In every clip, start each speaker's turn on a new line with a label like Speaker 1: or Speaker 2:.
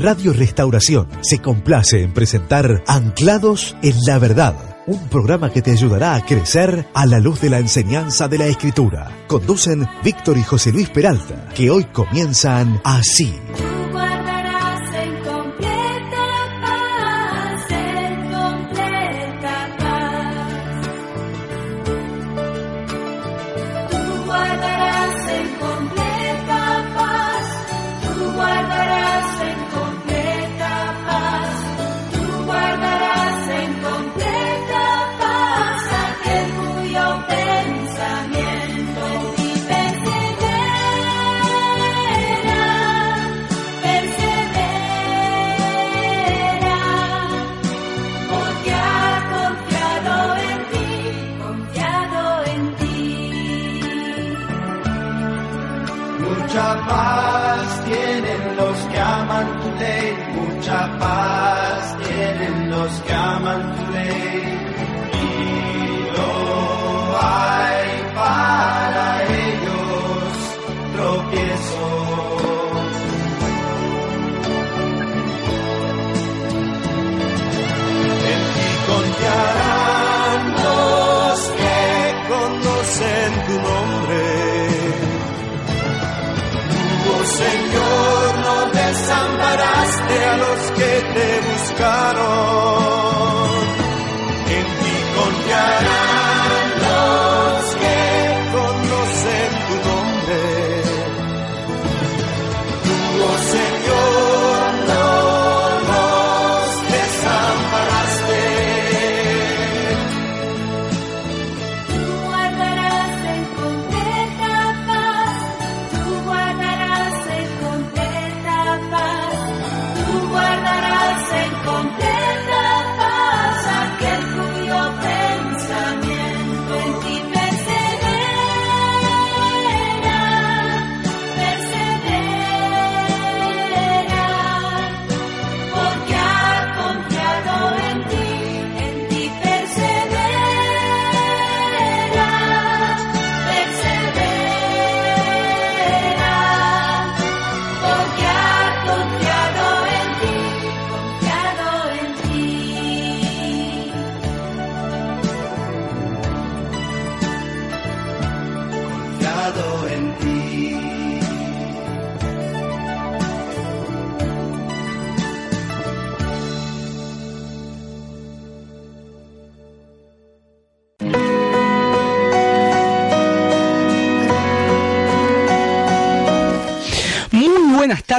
Speaker 1: Radio Restauración se complace en presentar Anclados en la Verdad, un programa que te ayudará a crecer a la luz de la enseñanza de la Escritura. Conducen Víctor y José Luis Peralta, que hoy comienzan así.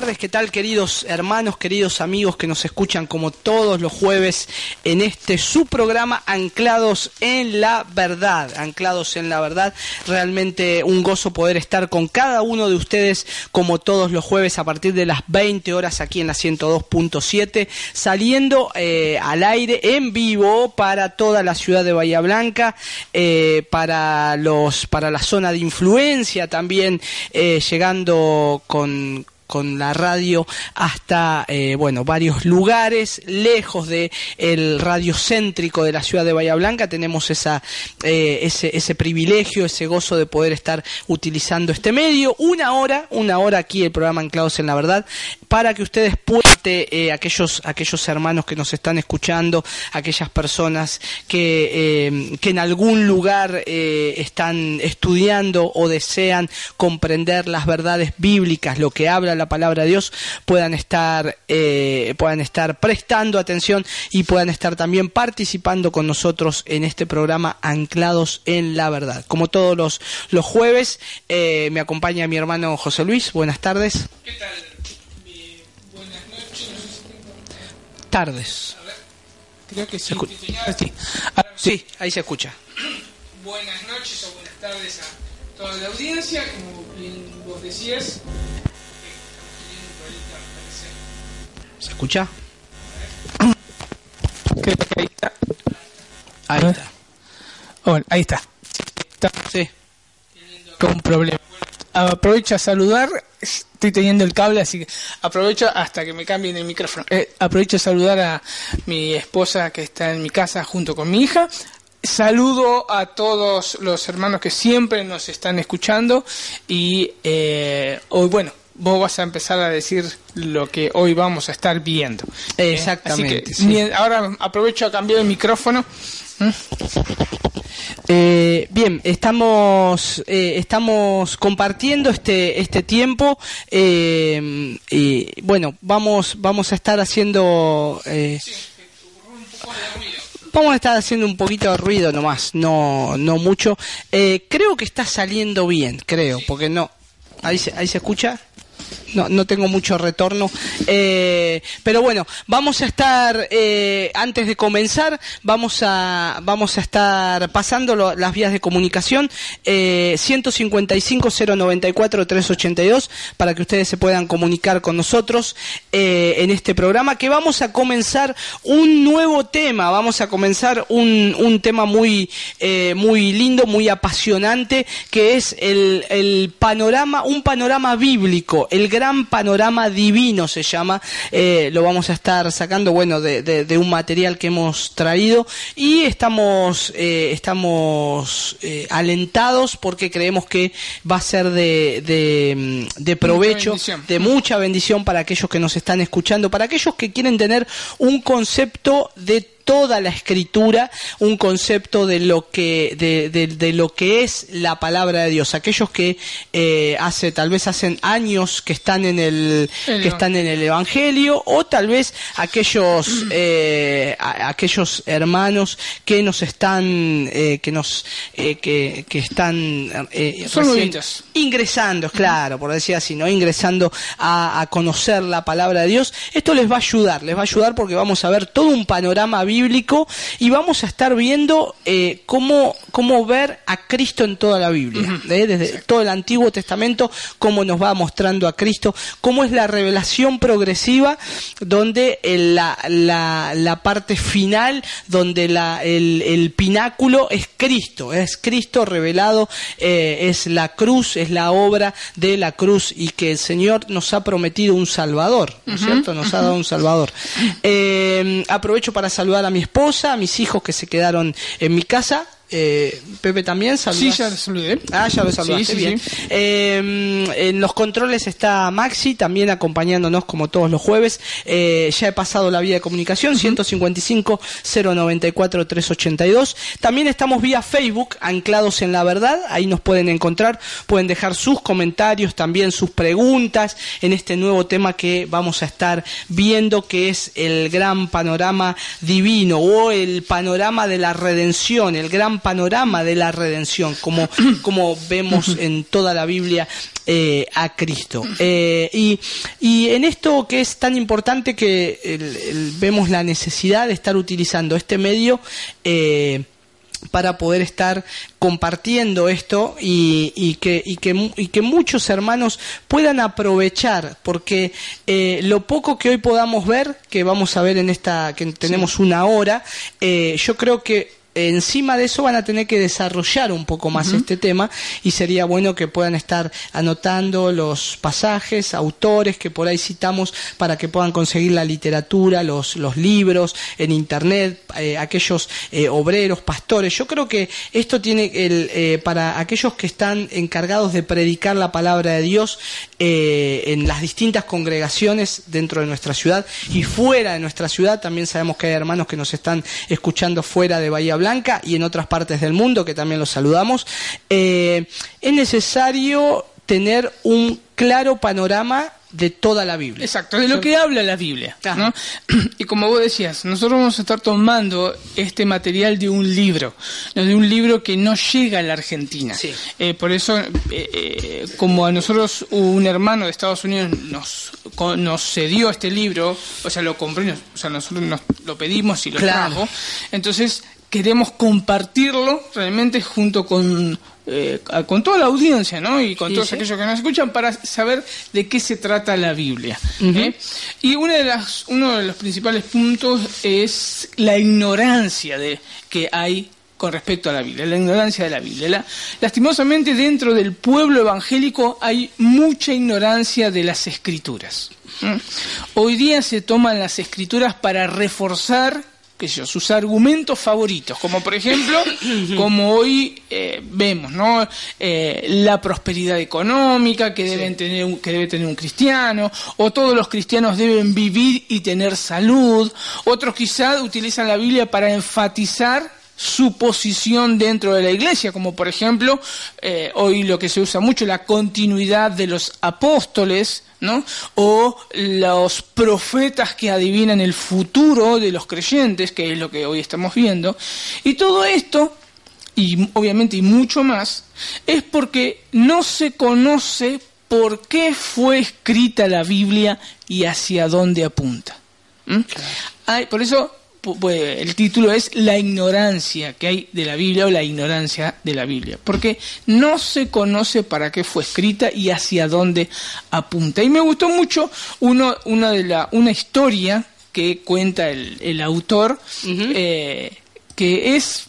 Speaker 2: Tardes, ¿qué tal queridos hermanos, queridos amigos que nos escuchan como todos los jueves en este su programa Anclados en la Verdad? Anclados en la Verdad, realmente un gozo poder estar con cada uno de ustedes como todos los jueves a partir de las 20 horas aquí en la 102.7, saliendo eh, al aire en vivo para toda la ciudad de Bahía Blanca, eh, para los para la zona de influencia también eh, llegando con con la radio hasta eh, bueno varios lugares lejos de el radio céntrico de la ciudad de Bahía Blanca. Tenemos esa eh, ese, ese privilegio ese gozo de poder estar utilizando este medio. Una hora una hora aquí el programa Anclados en la Verdad para que ustedes puedan eh, aquellos aquellos hermanos que nos están escuchando aquellas personas que eh, que en algún lugar eh, están estudiando o desean comprender las verdades bíblicas lo que habla la palabra de Dios puedan estar puedan estar prestando atención y puedan estar también participando con nosotros en este programa Anclados en la Verdad. Como todos los, los jueves, me acompaña mi hermano José Luis. Buenas tardes.
Speaker 3: ¿Qué tal? Eh, buenas noches.
Speaker 2: Tardes.
Speaker 3: Creo que sí. Sí. Ahora,
Speaker 2: Sí, ahí se escucha.
Speaker 3: Buenas noches o buenas tardes a toda la audiencia. Como bien vos decías, eh.
Speaker 2: ¿Se escucha?
Speaker 3: Creo que ahí está.
Speaker 2: Ahí
Speaker 3: Ah.
Speaker 2: está.
Speaker 3: Bueno, ahí está. Está
Speaker 2: Sí.
Speaker 3: con un problema. Aprovecho a saludar. Estoy teniendo el cable, así que aprovecho hasta que me cambien el micrófono. Eh, aprovecho a saludar a mi esposa que está en mi casa junto con mi hija. Saludo a todos los hermanos que siempre nos están escuchando y eh, hoy, bueno, vos vas a empezar a decir lo que hoy vamos a estar viendo. ¿eh?
Speaker 2: Exactamente,
Speaker 3: Así que,
Speaker 2: sí.
Speaker 3: mien- ahora aprovecho a cambiar el micrófono.
Speaker 2: Eh, bien, estamos eh, estamos compartiendo este este tiempo eh, y bueno vamos vamos a estar haciendo eh, vamos a estar haciendo un poquito de ruido nomás, no no mucho. Eh, creo que está saliendo bien, creo, porque no ahí se, ahí se escucha. No, no tengo mucho retorno. Eh, pero bueno, vamos a estar, eh, antes de comenzar, vamos a, vamos a estar pasando las vías de comunicación. Eh, 155-094-382 para que ustedes se puedan comunicar con nosotros eh, en este programa que vamos a comenzar un nuevo tema. Vamos a comenzar un, un tema muy, muy lindo, muy apasionante, que es el, el panorama, un panorama bíblico, el gran panorama divino se llama. Eh, lo vamos a estar sacando, bueno, de, de- de un material que hemos traído y estamos, eh, estamos eh, alentados porque creemos que va a ser de, de, mm, de provecho, de mucha bendición para aquellos que nos están escuchando, para aquellos que quieren tener un concepto de toda la escritura un concepto de lo que de, de- de lo que es la palabra de Dios aquellos que eh, hace tal vez hacen años que están en el
Speaker 3: El
Speaker 2: que están en el evangelio o tal vez aquellos eh, a- aquellos hermanos que nos están eh, que nos que, que están recién ingresando, claro, por decir así, ¿no? Ingresando a, a conocer la palabra de Dios. Esto les va a ayudar, les va a ayudar porque vamos a ver todo un panorama bíblico y vamos a estar viendo eh, cómo, cómo ver a Cristo en toda la Biblia, ¿eh? desde todo el Antiguo Testamento, cómo nos va mostrando a Cristo, cómo es la revelación progresiva, donde el- la, la, la parte final, donde la, el, el pináculo es Cristo, es Cristo revelado, eh, es la cruz, es la obra de la cruz y que el Señor nos ha prometido un Salvador, ¿no es cierto? Nos ha dado un Salvador. Eh, aprovecho para saludar a mi esposa, a mis hijos que se quedaron en mi casa. Eh, Pepe también,
Speaker 3: Sí,
Speaker 2: saludas.
Speaker 3: ya lo saludé.
Speaker 2: Ah, ya lo saludaste,
Speaker 3: Sí, sí,
Speaker 2: bien.
Speaker 3: sí.
Speaker 2: Eh, en los controles está Maxi, también acompañándonos como todos los jueves. Eh, ya he pasado la vía de comunicación, 155-094-382. También estamos vía Facebook, anclados en la verdad. Ahí nos pueden encontrar, pueden dejar sus comentarios, también sus preguntas en este nuevo tema que vamos a estar viendo, que es el gran panorama divino o el panorama de la redención, el gran panorama de la redención, como, como vemos en toda la Biblia eh, a Cristo. Eh, y, y en esto que es tan importante que el- el- vemos la necesidad de estar utilizando este medio, eh, para poder estar compartiendo esto y, y que, y, que, y que muchos hermanos puedan aprovechar, porque eh, lo poco que hoy podamos ver, que vamos a ver en esta, que tenemos una hora, eh, yo creo que encima de eso van a tener que desarrollar un poco más este tema y sería bueno que puedan estar anotando los pasajes, autores que por ahí citamos para que puedan conseguir la literatura, los, los libros en internet, eh, aquellos eh, obreros, pastores. Yo creo que esto tiene el, eh, para aquellos que están encargados de predicar la palabra de Dios en las distintas congregaciones dentro de nuestra ciudad y fuera de nuestra ciudad. También sabemos que hay hermanos que nos están escuchando fuera de Bahía Blanca y en otras partes del mundo que también los saludamos. Eh, es necesario tener un claro panorama de toda la Biblia.
Speaker 3: Exacto, de lo que habla la Biblia.
Speaker 2: Ah.
Speaker 3: ¿no? Y como vos decías, nosotros vamos a estar tomando este material de un libro, de un libro que no llega a la Argentina.
Speaker 2: Sí.
Speaker 3: Eh, por eso, eh, eh, como a nosotros un hermano de Estados Unidos nos, nos cedió este libro, o sea, lo compró, o sea, nosotros nos lo pedimos y lo
Speaker 2: Claro.
Speaker 3: trajo, entonces queremos compartirlo realmente junto con eh, con toda la audiencia, ¿no? Y con
Speaker 2: Sí,
Speaker 3: todos
Speaker 2: sí.
Speaker 3: aquellos que nos escuchan para saber de qué se trata la Biblia. ¿eh? Y una de las, uno de los principales puntos es la ignorancia de que hay con respecto a la Biblia, la ignorancia de la Biblia. La- lastimosamente dentro del pueblo evangélico hay mucha ignorancia de las escrituras. ¿m? Hoy día se toman las escrituras para reforzar qué sé yo, sus argumentos favoritos, como por ejemplo, como hoy eh, vemos, ¿no? Eh, la prosperidad económica que deben tener un- que debe tener un cristiano, o todos los cristianos deben vivir y tener salud. Otros quizás utilizan la Biblia para enfatizar su posición dentro de la iglesia, como por ejemplo eh, hoy lo que se usa mucho, la continuidad de los apóstoles, ¿no? O los profetas que adivinan el futuro de los creyentes, que es lo que hoy estamos viendo. Y todo esto, y obviamente y mucho más, es porque no se conoce por qué fue escrita la Biblia y hacia dónde apunta. ¿Mm? Ay, por eso el título es La ignorancia que hay de la Biblia o la ignorancia de la Biblia, porque no se conoce para qué fue escrita y hacia dónde apunta. Y me gustó mucho uno, una, de la, una historia que cuenta el, el autor, eh, que es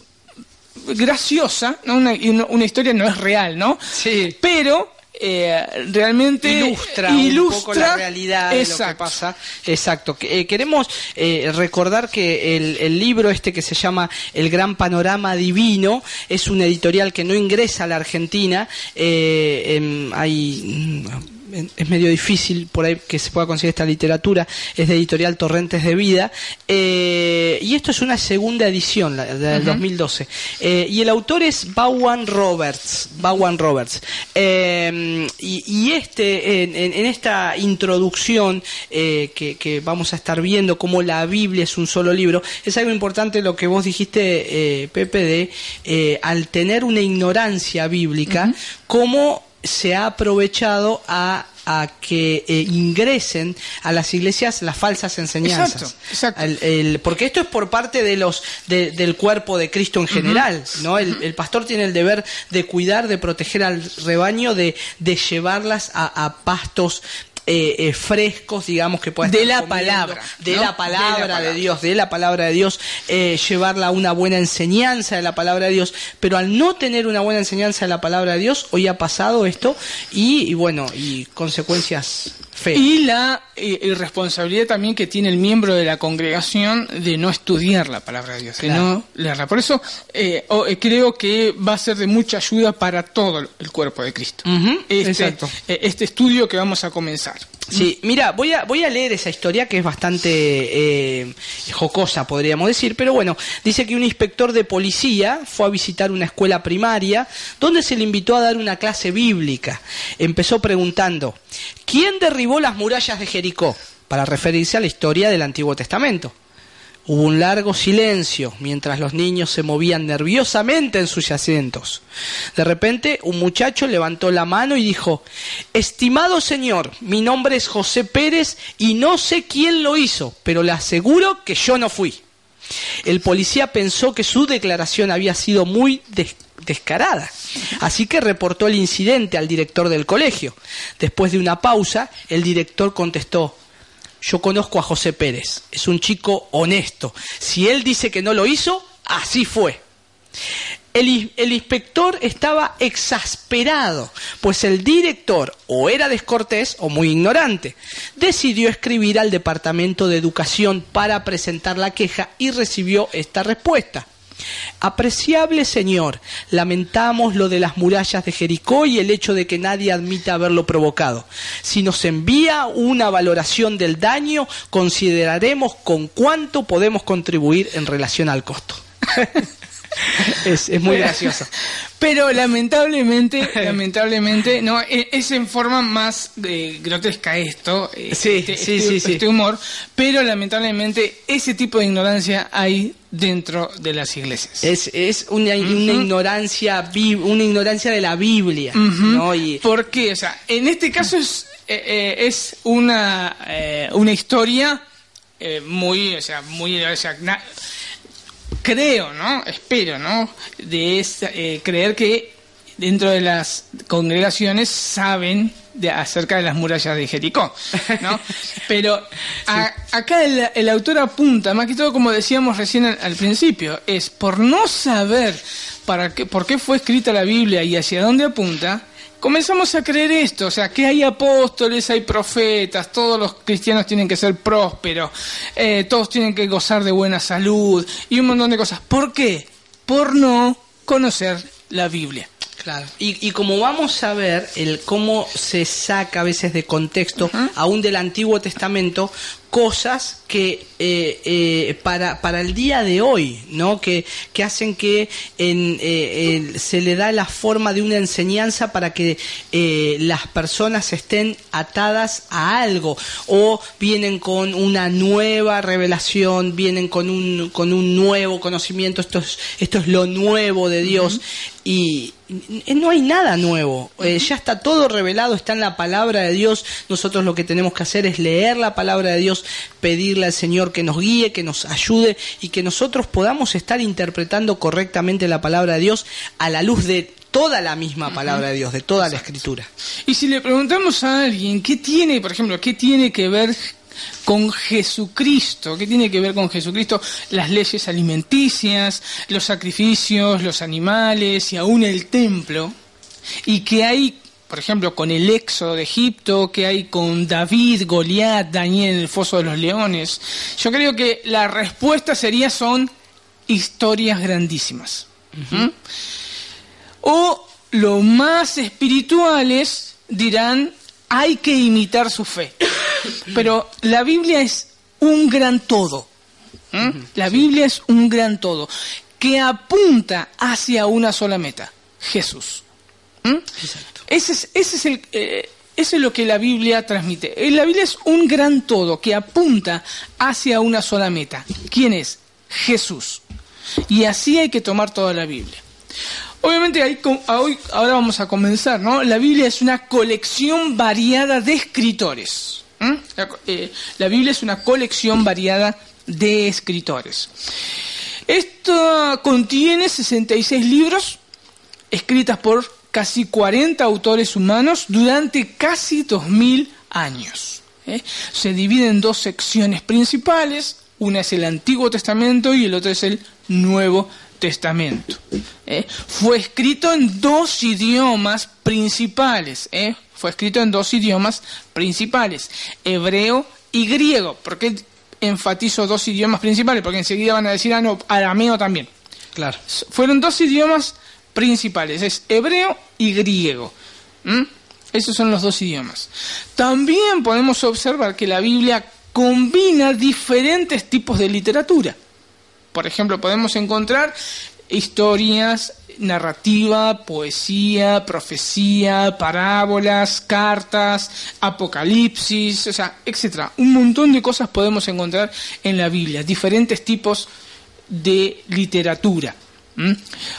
Speaker 3: graciosa, una- una historia no es real, ¿no?
Speaker 2: Sí.
Speaker 3: Pero eh, realmente
Speaker 2: ilustra, un poco la realidad de lo que pasa. Exacto. Eh, queremos eh, recordar que el, el libro este que se llama El Gran Panorama Divino es un editorial que no ingresa a la Argentina. Em, hay es medio difícil por ahí que se pueda conseguir esta literatura, es de editorial Torrentes de Vida, eh, y esto es una segunda edición, la, del 2012, Eh, y el autor es Bowen Roberts, Bowen Roberts, Eh, y, y este, en, esta introducción que, que vamos a estar viendo cómo la Biblia es un solo libro, es algo importante lo que vos dijiste, Pepe, de al tener una ignorancia bíblica, cómo se ha aprovechado a, a que eh, ingresen a las iglesias las falsas enseñanzas.
Speaker 3: Exacto, exacto.
Speaker 2: Al- el- porque esto es por parte de los de- del cuerpo de Cristo en general, ¿no? El, el pastor tiene el deber de cuidar, de proteger al rebaño, de, de llevarlas a, a pastos eh, eh, frescos, digamos, que puedan
Speaker 3: De la
Speaker 2: comiendo,
Speaker 3: palabra,
Speaker 2: de,
Speaker 3: ¿no?
Speaker 2: la palabra
Speaker 3: De
Speaker 2: de
Speaker 3: la palabra.
Speaker 2: Dios, de la palabra de Dios, eh, llevarla a una buena enseñanza de la palabra de Dios, pero al no tener una buena enseñanza de la palabra de Dios, hoy ha pasado esto y, y bueno, y consecuencias feas.
Speaker 3: Y la eh, irresponsabilidad también que tiene el miembro de la congregación de no estudiar la palabra de Dios, de no leerla. Por eso eh, o- eh, creo que va a ser de mucha ayuda para todo el cuerpo de Cristo. Este,
Speaker 2: exacto.
Speaker 3: eh, este estudio que vamos a comenzar.
Speaker 2: Sí, mira, voy a, voy a leer esa historia que es bastante eh, jocosa, podríamos decir, pero bueno, dice que un inspector de policía fue a visitar una escuela primaria donde se le invitó a dar una clase bíblica. Empezó preguntando, ¿quién derribó las murallas de Jericó? Para referirse a la historia del Antiguo Testamento. Hubo un largo silencio mientras los niños se movían nerviosamente en sus asientos. De repente, un muchacho levantó la mano y dijo, Estimado señor, mi nombre es José Pérez y no sé quién lo hizo, pero le aseguro que yo no fui. El policía pensó que su declaración había sido muy des- descarada, así que reportó el incidente al director del colegio. Después de una pausa, el director contestó, yo conozco a José Pérez, es un chico honesto. Si él dice que no lo hizo, así fue. El, in- el inspector estaba exasperado, pues el director o era descortés o muy ignorante. Decidió escribir al Departamento de Educación para presentar la queja y recibió esta respuesta. Apreciable señor, lamentamos lo de las murallas de Jericó y el hecho de que nadie admita haberlo provocado. Si nos envía una valoración del daño, consideraremos con cuánto podemos contribuir en relación al costo. es, es muy gracioso.
Speaker 3: Pero lamentablemente, lamentablemente, no, e- es en forma más eh, grotesca esto, eh,
Speaker 2: Sí,
Speaker 3: este,
Speaker 2: sí,
Speaker 3: este-
Speaker 2: sí,
Speaker 3: este humor, pero lamentablemente ese tipo de ignorancia hay dentro de las iglesias.
Speaker 2: Es, es una, una ignorancia una ignorancia de la Biblia, ¿no? Y,
Speaker 3: ¿Por qué? O sea, en este caso es, eh, eh, es una, eh, una historia eh, muy, o sea, muy, o sea, na- creo, ¿no? Espero, ¿no? De esa- eh, creer que dentro de las congregaciones saben de, acerca de las murallas de Jericó, ¿no? Pero a- acá el, el autor apunta, más que todo como decíamos recién al, al principio, es por no saber para qué, por qué fue escrita la Biblia y hacia dónde apunta, comenzamos a creer esto, o sea, que hay apóstoles, hay profetas, todos los cristianos tienen que ser prósperos, eh, todos tienen que gozar de buena salud y un montón de cosas. ¿Por qué? Por no conocer la Biblia.
Speaker 2: Claro. Y, y como vamos a ver el cómo se saca a veces de contexto, aún del Antiguo Testamento, cosas que eh, eh, para, para el día de hoy, ¿no? Que, que hacen que en, eh, se le da la forma de una enseñanza para que las personas estén atadas a algo. O vienen con una nueva revelación, vienen con un, con un nuevo conocimiento, esto es, esto es lo nuevo de Dios. Y no hay nada nuevo, Eh, ya está todo revelado, está en la palabra de Dios, nosotros lo que tenemos que hacer es leer la palabra de Dios, pedirle al Señor que nos guíe, que nos ayude y que nosotros podamos estar interpretando correctamente la palabra de Dios a la luz de toda la misma palabra de Dios, de toda la escritura.
Speaker 3: Y si le preguntamos a alguien qué tiene, por ejemplo, qué tiene que ver con Jesucristo, qué tiene que ver con Jesucristo, las leyes alimenticias, los sacrificios, los animales y aún el templo, y que hay, por ejemplo, con el éxodo de Egipto, que hay con David, Goliat, Daniel en el foso de los leones, yo creo que la respuesta sería son historias grandísimas. ¿Mm? O los más espirituales dirán, hay que imitar su fe. Pero la Biblia es un gran todo. ¿Mm? La Biblia es un gran todo que apunta hacia una sola meta, Jesús. ¿Mm? Ese es, ese es el, eh, eso es lo que la Biblia transmite. Eh, La Biblia es un gran todo que apunta hacia una sola meta. ¿Quién es? Jesús. Y así hay que tomar toda la Biblia. Obviamente ahí com- a hoy, ahora vamos a comenzar, ¿no? La Biblia es una colección variada de escritores. La, eh, la Biblia es una colección variada de escritores. Esto contiene 66 libros escritas por casi 40 autores humanos durante casi 2000 años. ¿eh? Se divide en dos secciones principales, una es el Antiguo Testamento y el otro es el Nuevo Testamento. ¿eh? Fue escrito en dos idiomas principales, ¿eh? fue escrito en dos idiomas principales, hebreo y griego. ¿Por qué enfatizo dos idiomas principales? Porque enseguida van a decir, ah, no, arameo también
Speaker 2: Claro.
Speaker 3: fueron dos idiomas principales, es hebreo y griego. Esos son los dos idiomas. También podemos observar que la Biblia combina diferentes tipos de literatura. Por ejemplo, podemos encontrar historias, narrativa, poesía, profecía, parábolas, cartas, apocalipsis, o sea, etcétera. Un montón de cosas podemos encontrar en la Biblia, diferentes tipos de literatura. ¿Mm?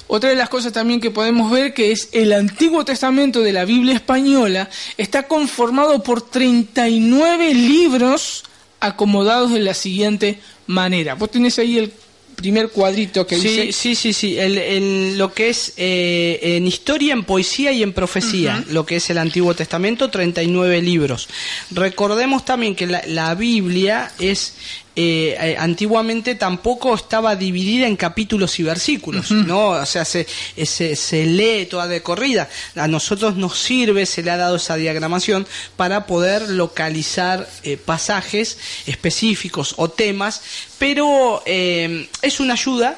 Speaker 3: Otra de las cosas también que podemos ver que es el Antiguo Testamento de la Biblia española está conformado por 39 libros acomodados de la siguiente manera. Vos tenés ahí el primer cuadrito que
Speaker 2: Sí,
Speaker 3: dice
Speaker 2: sí, sí, sí. El, en lo que es eh, en historia, en poesía y en profecía, lo que es el Antiguo Testamento, 39 libros. Recordemos también que la, la Biblia es eh, eh, antiguamente tampoco estaba dividida en capítulos y versículos, ¿no? O sea, se, eh, se, se lee toda de corrida. A nosotros nos sirve, se le ha dado esa diagramación para poder localizar eh, pasajes específicos o temas, pero eh, es una ayuda.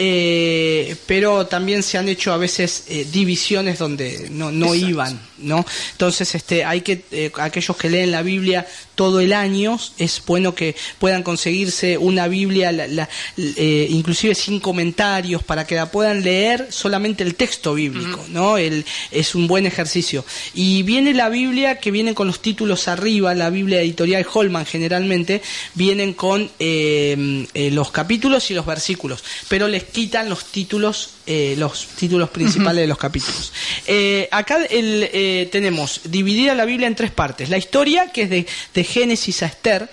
Speaker 2: Eh, pero también se han hecho a veces eh, divisiones donde no, no iban, ¿no? Entonces, este, hay que eh, aquellos que leen la Biblia todo el año es bueno que puedan conseguirse una Biblia, la- la- inclusive sin comentarios, para que la puedan leer solamente el texto bíblico, ¿no? El, es un buen ejercicio. Y viene la Biblia que viene con los títulos arriba, la Biblia editorial Holman generalmente vienen con los capítulos y los versículos, pero les quitan los títulos, eh, los títulos principales de los capítulos. Eh, acá el, eh, tenemos dividida la Biblia en tres partes: la historia, que es de, de Génesis a Esther,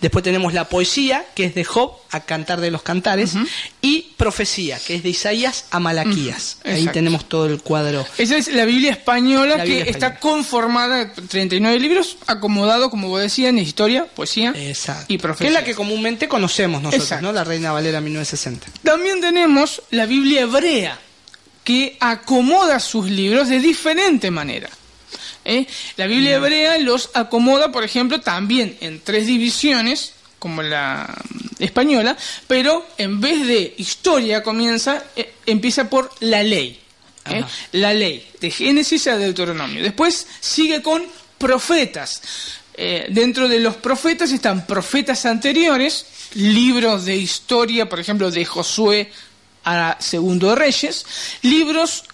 Speaker 2: después tenemos la poesía, que es de Job a Cantar de los Cantares, y profecía, que es de Isaías a Malaquías. Ahí tenemos todo el cuadro.
Speaker 3: Esa es la Biblia española
Speaker 2: La
Speaker 3: que está conformada de 39 libros, acomodado, como vos decías, en historia, poesía
Speaker 2: Exacto.
Speaker 3: y
Speaker 2: Que
Speaker 3: profecía.
Speaker 2: es la que comúnmente conocemos nosotros,
Speaker 3: Exacto.
Speaker 2: ¿no? La Reina Valera 1960.
Speaker 3: También tenemos la Biblia hebrea, que acomoda sus libros de diferente manera. ¿eh? La Biblia hebrea los acomoda, por ejemplo, también en tres divisiones, como la mm, española, pero en vez de historia comienza, eh, empieza por la ley. ¿eh? La ley, de Génesis a Deuteronomio. Después sigue con profetas. Dentro de los profetas están profetas anteriores, libros de historia, por ejemplo, de Josué a Segundo de Reyes, libros,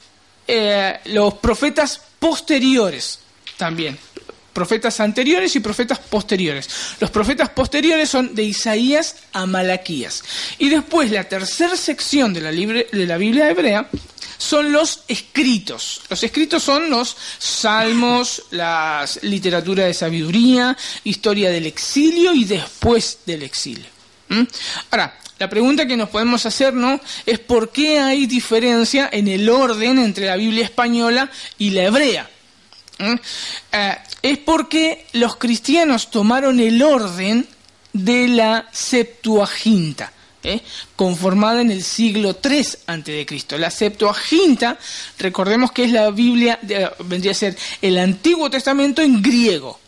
Speaker 3: eh, los profetas posteriores también, profetas anteriores y profetas posteriores. Los profetas posteriores son de Isaías a Malaquías. Y después la tercera sección de la, libre- de la Biblia hebrea son los escritos. Los escritos son los salmos, la literatura de sabiduría, historia del exilio y después del exilio. ¿Mm? Ahora, la pregunta que nos podemos hacer ¿no? es por qué hay diferencia en el orden entre la Biblia española y la hebrea. ¿Mm? Eh, es porque los cristianos tomaron el orden de la Septuaginta, ¿eh? conformada en el siglo III Cristo. La Septuaginta, recordemos que es la Biblia, de- vendría a ser el Antiguo Testamento en griego.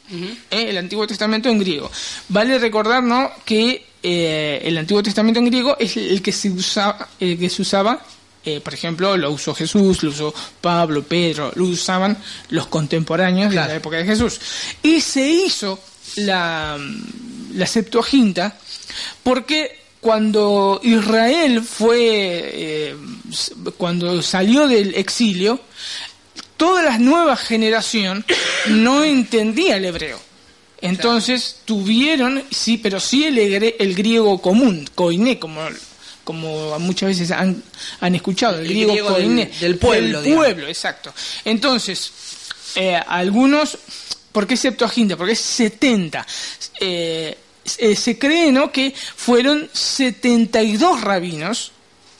Speaker 3: ¿eh? El Antiguo Testamento en griego. Vale recordar ¿no? que eh, el Antiguo Testamento en griego es el que se usaba, el que se usaba eh, por ejemplo, lo usó Jesús, lo usó Pablo, Pedro, lo usaban los contemporáneos de la época de Jesús. Y se hizo la, la Septuaginta porque cuando Israel fue, eh, cuando salió del exilio, toda la nueva generación no entendía el hebreo. Entonces tuvieron, sí, pero sí el, el griego común, koiné, como, como muchas veces han, han escuchado, el,
Speaker 2: El
Speaker 3: griego,
Speaker 2: griego del-
Speaker 3: koiné,
Speaker 2: del pueblo,
Speaker 3: Del
Speaker 2: digamos.
Speaker 3: pueblo, exacto. Entonces, eh, algunos, ¿por qué Septuaginta? Porque es 70. Eh, eh, se cree ¿no? que fueron 72 rabinos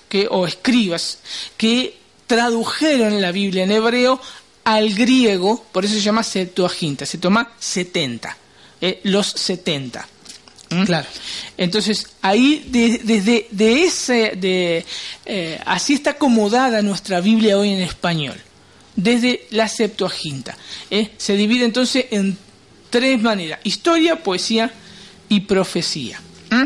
Speaker 3: que, o escribas que tradujeron la Biblia en hebreo al griego, por eso se llama Septuaginta, se toma 70, eh, los 70. ¿Mm?
Speaker 2: Claro.
Speaker 3: Entonces, ahí, de- desde de ese, de, eh, así está acomodada nuestra Biblia hoy en español, desde la Septuaginta. ¿eh? Se divide entonces en tres maneras, historia, poesía y profecía. ¿Mm?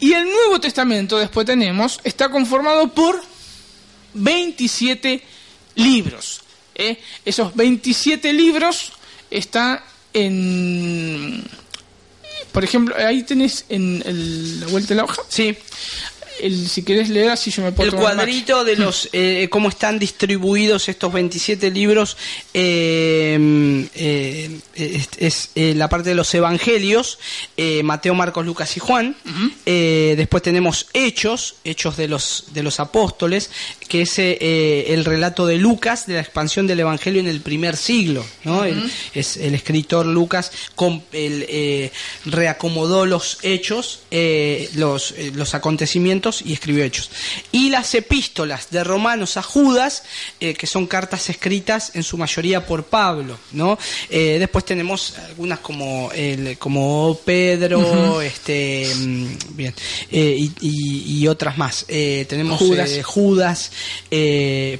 Speaker 3: Y el Nuevo Testamento, después tenemos, está conformado por 27 libros. ¿eh? Esos 27 libros están en... Por ejemplo, ahí tenés en el- la vuelta de la hoja.
Speaker 2: Sí,
Speaker 3: El, si querés leer, así yo me puedo
Speaker 2: el cuadrito de los eh, cómo están distribuidos estos 27 libros eh, eh, es, es, la parte de los evangelios Mateo Marcos Lucas y Juan. Después tenemos hechos hechos de los de los apóstoles que es el relato de Lucas de la expansión del evangelio en el primer siglo ¿no? El- es el escritor Lucas con, el, reacomodó los hechos los, los acontecimientos y escribió hechos y las epístolas de Romanos a Judas eh, que son cartas escritas en su mayoría por Pablo ¿no? Eh, después tenemos algunas como el, como Pedro este mm, bien eh, y, y- y otras más tenemos
Speaker 3: Judas.
Speaker 2: Judas,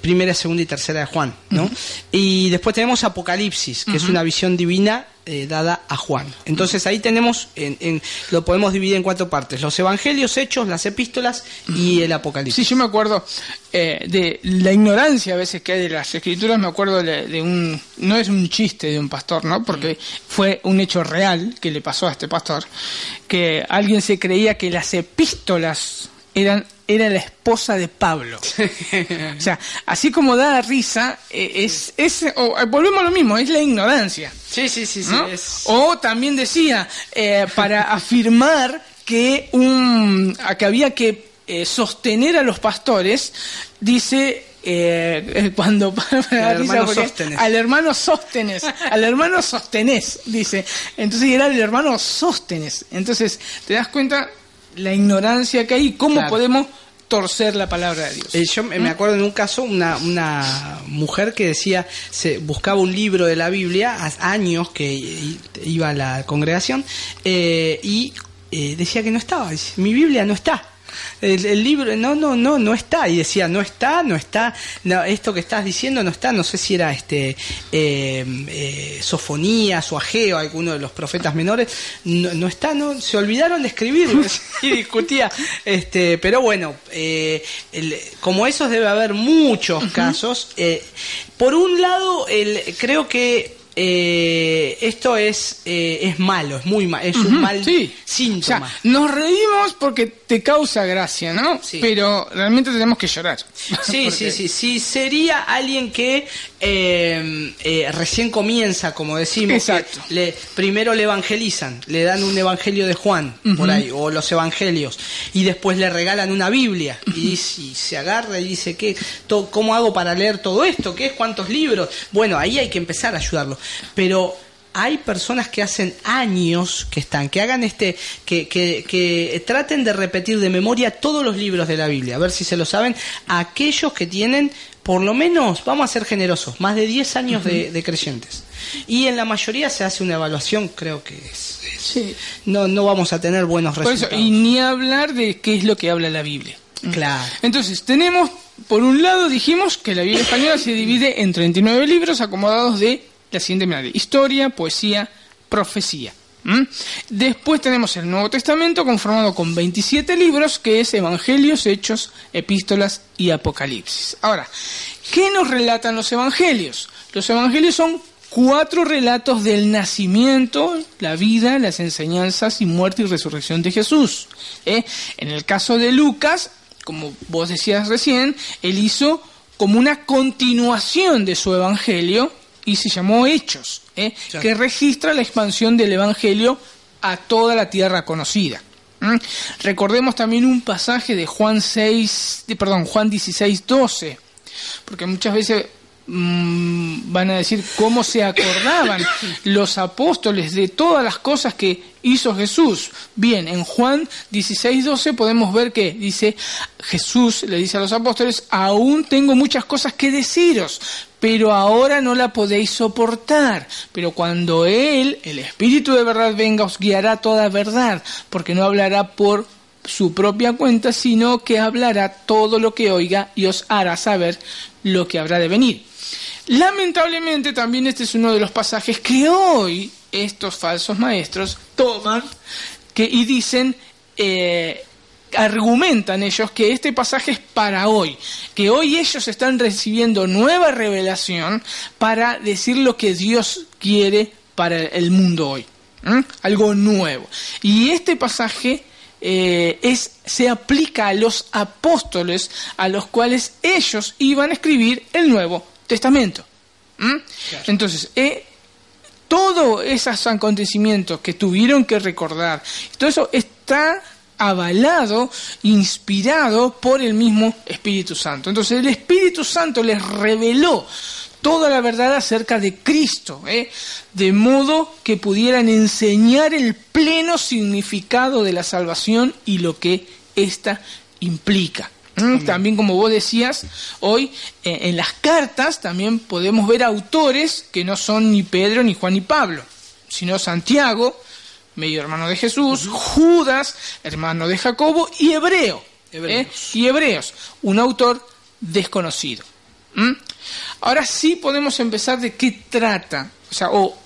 Speaker 2: primera, segunda y tercera de Juan, ¿no? Y después tenemos Apocalipsis, que es una visión divina eh, dada a Juan. Entonces ahí tenemos, en, en- lo podemos dividir en cuatro partes: los evangelios, hechos, las epístolas y el Apocalipsis.
Speaker 3: Sí, yo me acuerdo eh, de la ignorancia a veces que hay de las escrituras, me acuerdo de, de un, no es un chiste de un pastor, ¿no? Porque fue un hecho real que le pasó a este pastor, que alguien se creía que las epístolas eran era la esposa de Pablo. o sea, así como da risa, eh, es, es o, eh, volvemos a lo mismo, es la ignorancia.
Speaker 2: Sí, sí, sí, sí.
Speaker 3: ¿no?
Speaker 2: es-
Speaker 3: O también decía, eh, para afirmar que, un, a que había que eh, sostener a los pastores, dice... eh, cuando
Speaker 2: Al hermano
Speaker 3: porque-
Speaker 2: Sóstenes.
Speaker 3: al hermano Sóstenes al hermano Sostenés dice entonces era el hermano Sóstenes entonces te das cuenta la ignorancia que hay y cómo
Speaker 2: Claro.
Speaker 3: podemos torcer la palabra de Dios
Speaker 2: Eh, yo me me acuerdo en un caso una, una mujer que decía, se buscaba un libro de la Biblia, hace años que iba a la congregación, eh, y eh, decía que no estaba, dice, mi Biblia no está. El, el libro, no, no, no, no está. Y decía, no está, no está, no, esto que estás diciendo no está. No sé si era este eh, eh, Sofonías o Ageo, alguno de los profetas menores. No, no está, no, se olvidaron de escribirlo. y discutía. Este, pero bueno, eh, el- como esos debe haber muchos casos. Eh, por un lado, el, creo que eh, esto es, eh, es malo, es muy malo, es un mal
Speaker 3: sí. O
Speaker 2: síntoma.
Speaker 3: sea, nos reímos porque te causa gracia, ¿no?
Speaker 2: Sí.
Speaker 3: Pero realmente tenemos que llorar.
Speaker 2: Sí,
Speaker 3: Porque-
Speaker 2: sí, sí, sí. Sería alguien que eh, eh, recién comienza, como decimos.
Speaker 3: Exacto.
Speaker 2: le, primero le evangelizan, le dan un evangelio de Juan, por ahí, o los evangelios, y después le regalan una Biblia. Y, se agarra y dice, ¿qué, to- ¿cómo hago para leer todo esto? ¿Qué es? ¿Cuántos libros? Bueno, ahí hay que empezar a ayudarlo. Pero hay personas que hacen años que están, que hagan este, que, que, que traten de repetir de memoria todos los libros de la Biblia, a ver si se lo saben, aquellos que tienen por lo menos, vamos a ser generosos, más de 10 años de, de creyentes. Y en la mayoría se hace una evaluación, creo que es, es-
Speaker 3: Sí.
Speaker 2: no, no vamos a tener buenos
Speaker 3: Por eso,
Speaker 2: resultados.
Speaker 3: y ni hablar de qué es lo que habla la Biblia.
Speaker 2: Claro.
Speaker 3: Entonces, tenemos, por un lado, dijimos que la Biblia española se divide en 39 libros acomodados de la siguiente manera: historia, poesía, profecía. ¿Mm? Después tenemos el Nuevo Testamento conformado con 27 libros, que es Evangelios, Hechos, Epístolas y Apocalipsis. Ahora, ¿qué nos relatan los Evangelios? Los Evangelios son cuatro relatos del nacimiento, la vida, las enseñanzas y muerte y resurrección de Jesús. ¿eh? En el caso de Lucas, como vos decías recién, él hizo como una continuación de su evangelio y se llamó Hechos, ¿eh? Que registra la expansión del evangelio a toda la tierra conocida. ¿Mm? Recordemos también un pasaje de Juan 6, de- perdón, Juan 16, 12, porque muchas veces mm, van a decir cómo se acordaban los apóstoles de todas las cosas que hizo Jesús. Bien, en Juan 16, 12 podemos ver que dice, Jesús le dice a los apóstoles, aún tengo muchas cosas que deciros, pero ahora no la podéis soportar. Pero cuando Él, el Espíritu de verdad, venga, os guiará toda verdad, porque no hablará por su propia cuenta, sino que hablará todo lo que oiga y os hará saber lo que habrá de venir. Lamentablemente también este es uno de los pasajes que hoy estos falsos maestros toman que, y dicen, eh, argumentan ellos que este pasaje es para hoy, que hoy ellos están recibiendo nueva revelación para decir lo que Dios quiere para el mundo hoy, algo nuevo. Y este pasaje eh, es, se aplica a los apóstoles a los cuales ellos iban a escribir el Nuevo Testamento. ¿m? Entonces, eh, todos esos acontecimientos que tuvieron que recordar, todo eso está avalado, inspirado por el mismo Espíritu Santo. Entonces el Espíritu Santo les reveló toda la verdad acerca de Cristo, ¿eh? de modo que pudieran enseñar el pleno significado de la salvación y lo que ésta implica. ¿Mm? También como vos decías, hoy eh, en las cartas también podemos ver autores que no son ni Pedro, ni Juan, ni Pablo, sino Santiago, medio hermano de Jesús, Judas, hermano de Jacobo, y Hebreo,
Speaker 2: Hebreos.
Speaker 3: ¿eh? y Hebreos, un autor desconocido. ¿Mm? Ahora sí podemos empezar de qué trata, o sea, o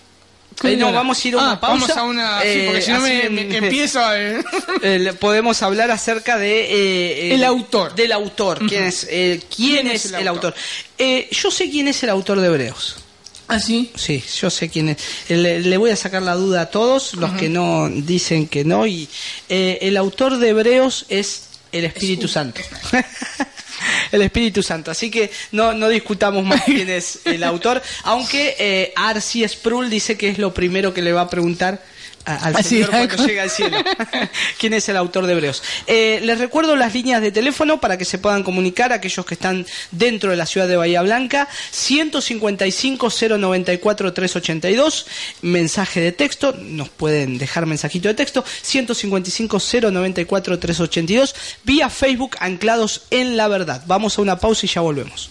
Speaker 2: Eh, no, vamos a ir a una
Speaker 3: Ah,
Speaker 2: pausa.
Speaker 3: Vamos a una, sí,
Speaker 2: Eh,
Speaker 3: porque si no me, empiezo a... eh.
Speaker 2: Eh, podemos hablar acerca de
Speaker 3: El autor.
Speaker 2: del autor. Quién es quién, es, el autor, Eh, yo sé quién es el autor de Hebreos.
Speaker 3: Así.
Speaker 2: sí yo sé quién es. Le, le voy a sacar la duda a todos los que no dicen que no y eh, el autor de Hebreos es el Espíritu Santo el Espíritu Santo así que no no discutamos más quién es el autor aunque eh, R.C. Sproul dice que es lo primero que le va a preguntar al Señor cuando llega al cielo. ¿Quién es el autor de Hebreos? Eh, les recuerdo las líneas de teléfono para que se puedan comunicar aquellos que están dentro de la ciudad de Bahía Blanca. 155-094-382. Mensaje de texto. Nos pueden dejar mensajito de texto. 155-094-382. Vía Facebook anclados en la verdad. Vamos a una pausa y ya volvemos.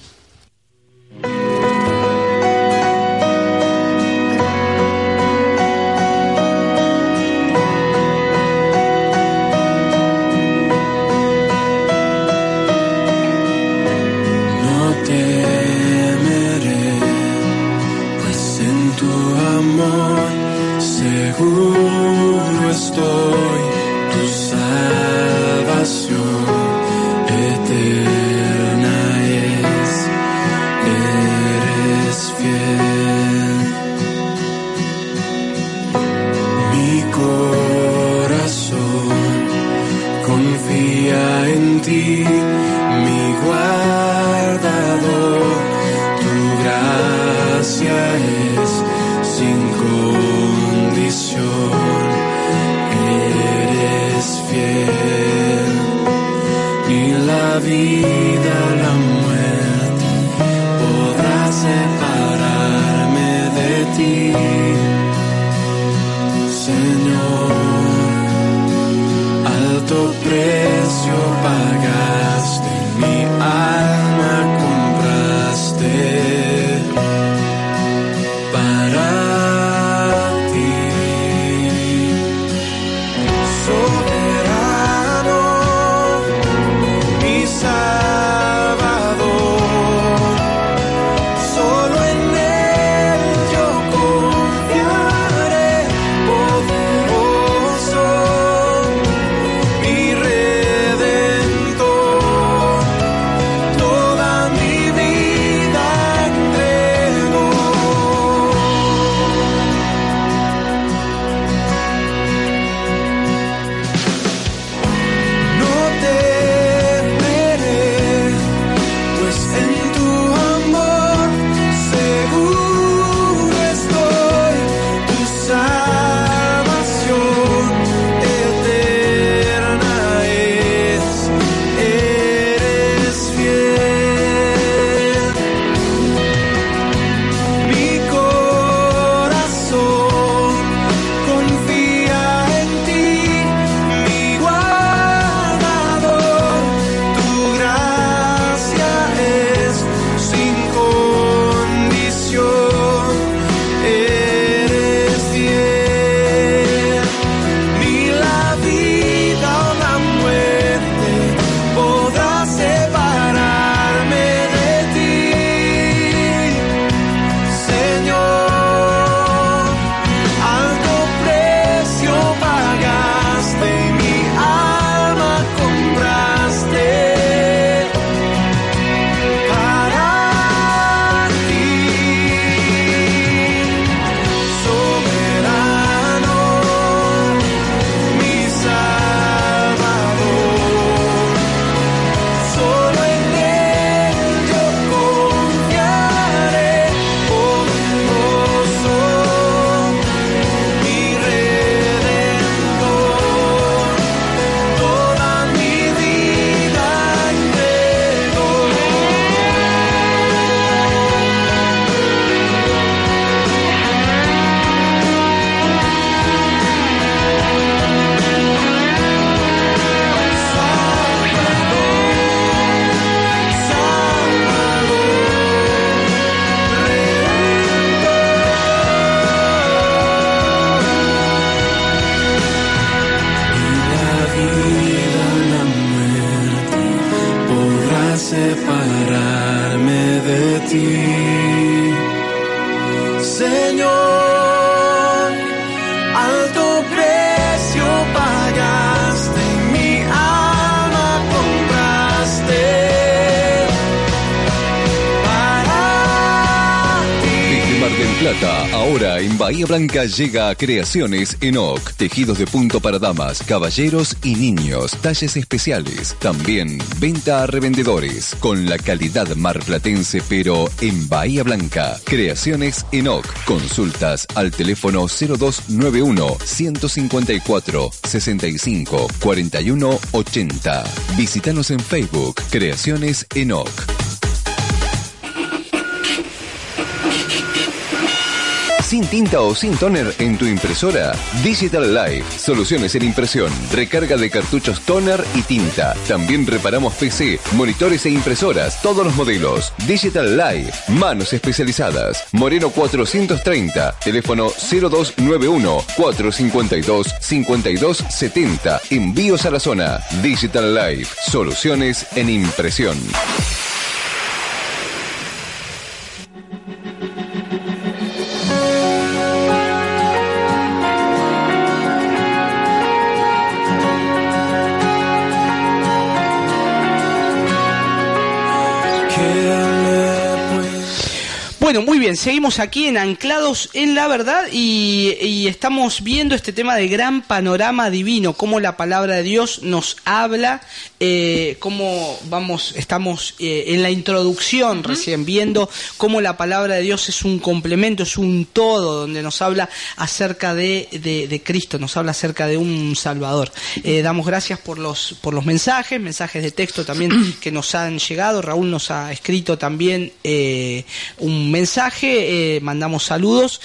Speaker 4: Seguro estoy, tu
Speaker 5: Bahía Blanca llega a Creaciones Enoc. Tejidos de punto para damas, caballeros y niños. Talles especiales. También venta a revendedores. Con la calidad marplatense, pero en Bahía Blanca. Creaciones Enoc. Consultas al teléfono 0291 154 65 41 80. Visítanos en Facebook. Creaciones Enoc. ¿Sin tinta o sin toner en tu impresora? Digital Life. Soluciones en impresión, recarga de cartuchos toner y tinta. También reparamos PC, monitores e impresoras, todos los modelos. Digital Life. Manos especializadas. Moreno 430. Teléfono 0291 452 5270. Envíos a la zona. Digital Life. Soluciones en impresión.
Speaker 2: Muy bien, seguimos aquí en Anclados en la Verdad y, y estamos viendo este tema de gran panorama divino, cómo la palabra de Dios nos habla, eh, cómo vamos, estamos eh, en la introducción recién viendo cómo la palabra de Dios es un complemento, es un todo, donde nos habla acerca de, de- de Cristo, nos habla acerca de un Salvador. Eh, damos gracias por los, por los mensajes, mensajes de texto también que nos han llegado. Raúl nos ha escrito también un mensaje, eh, mandamos saludos.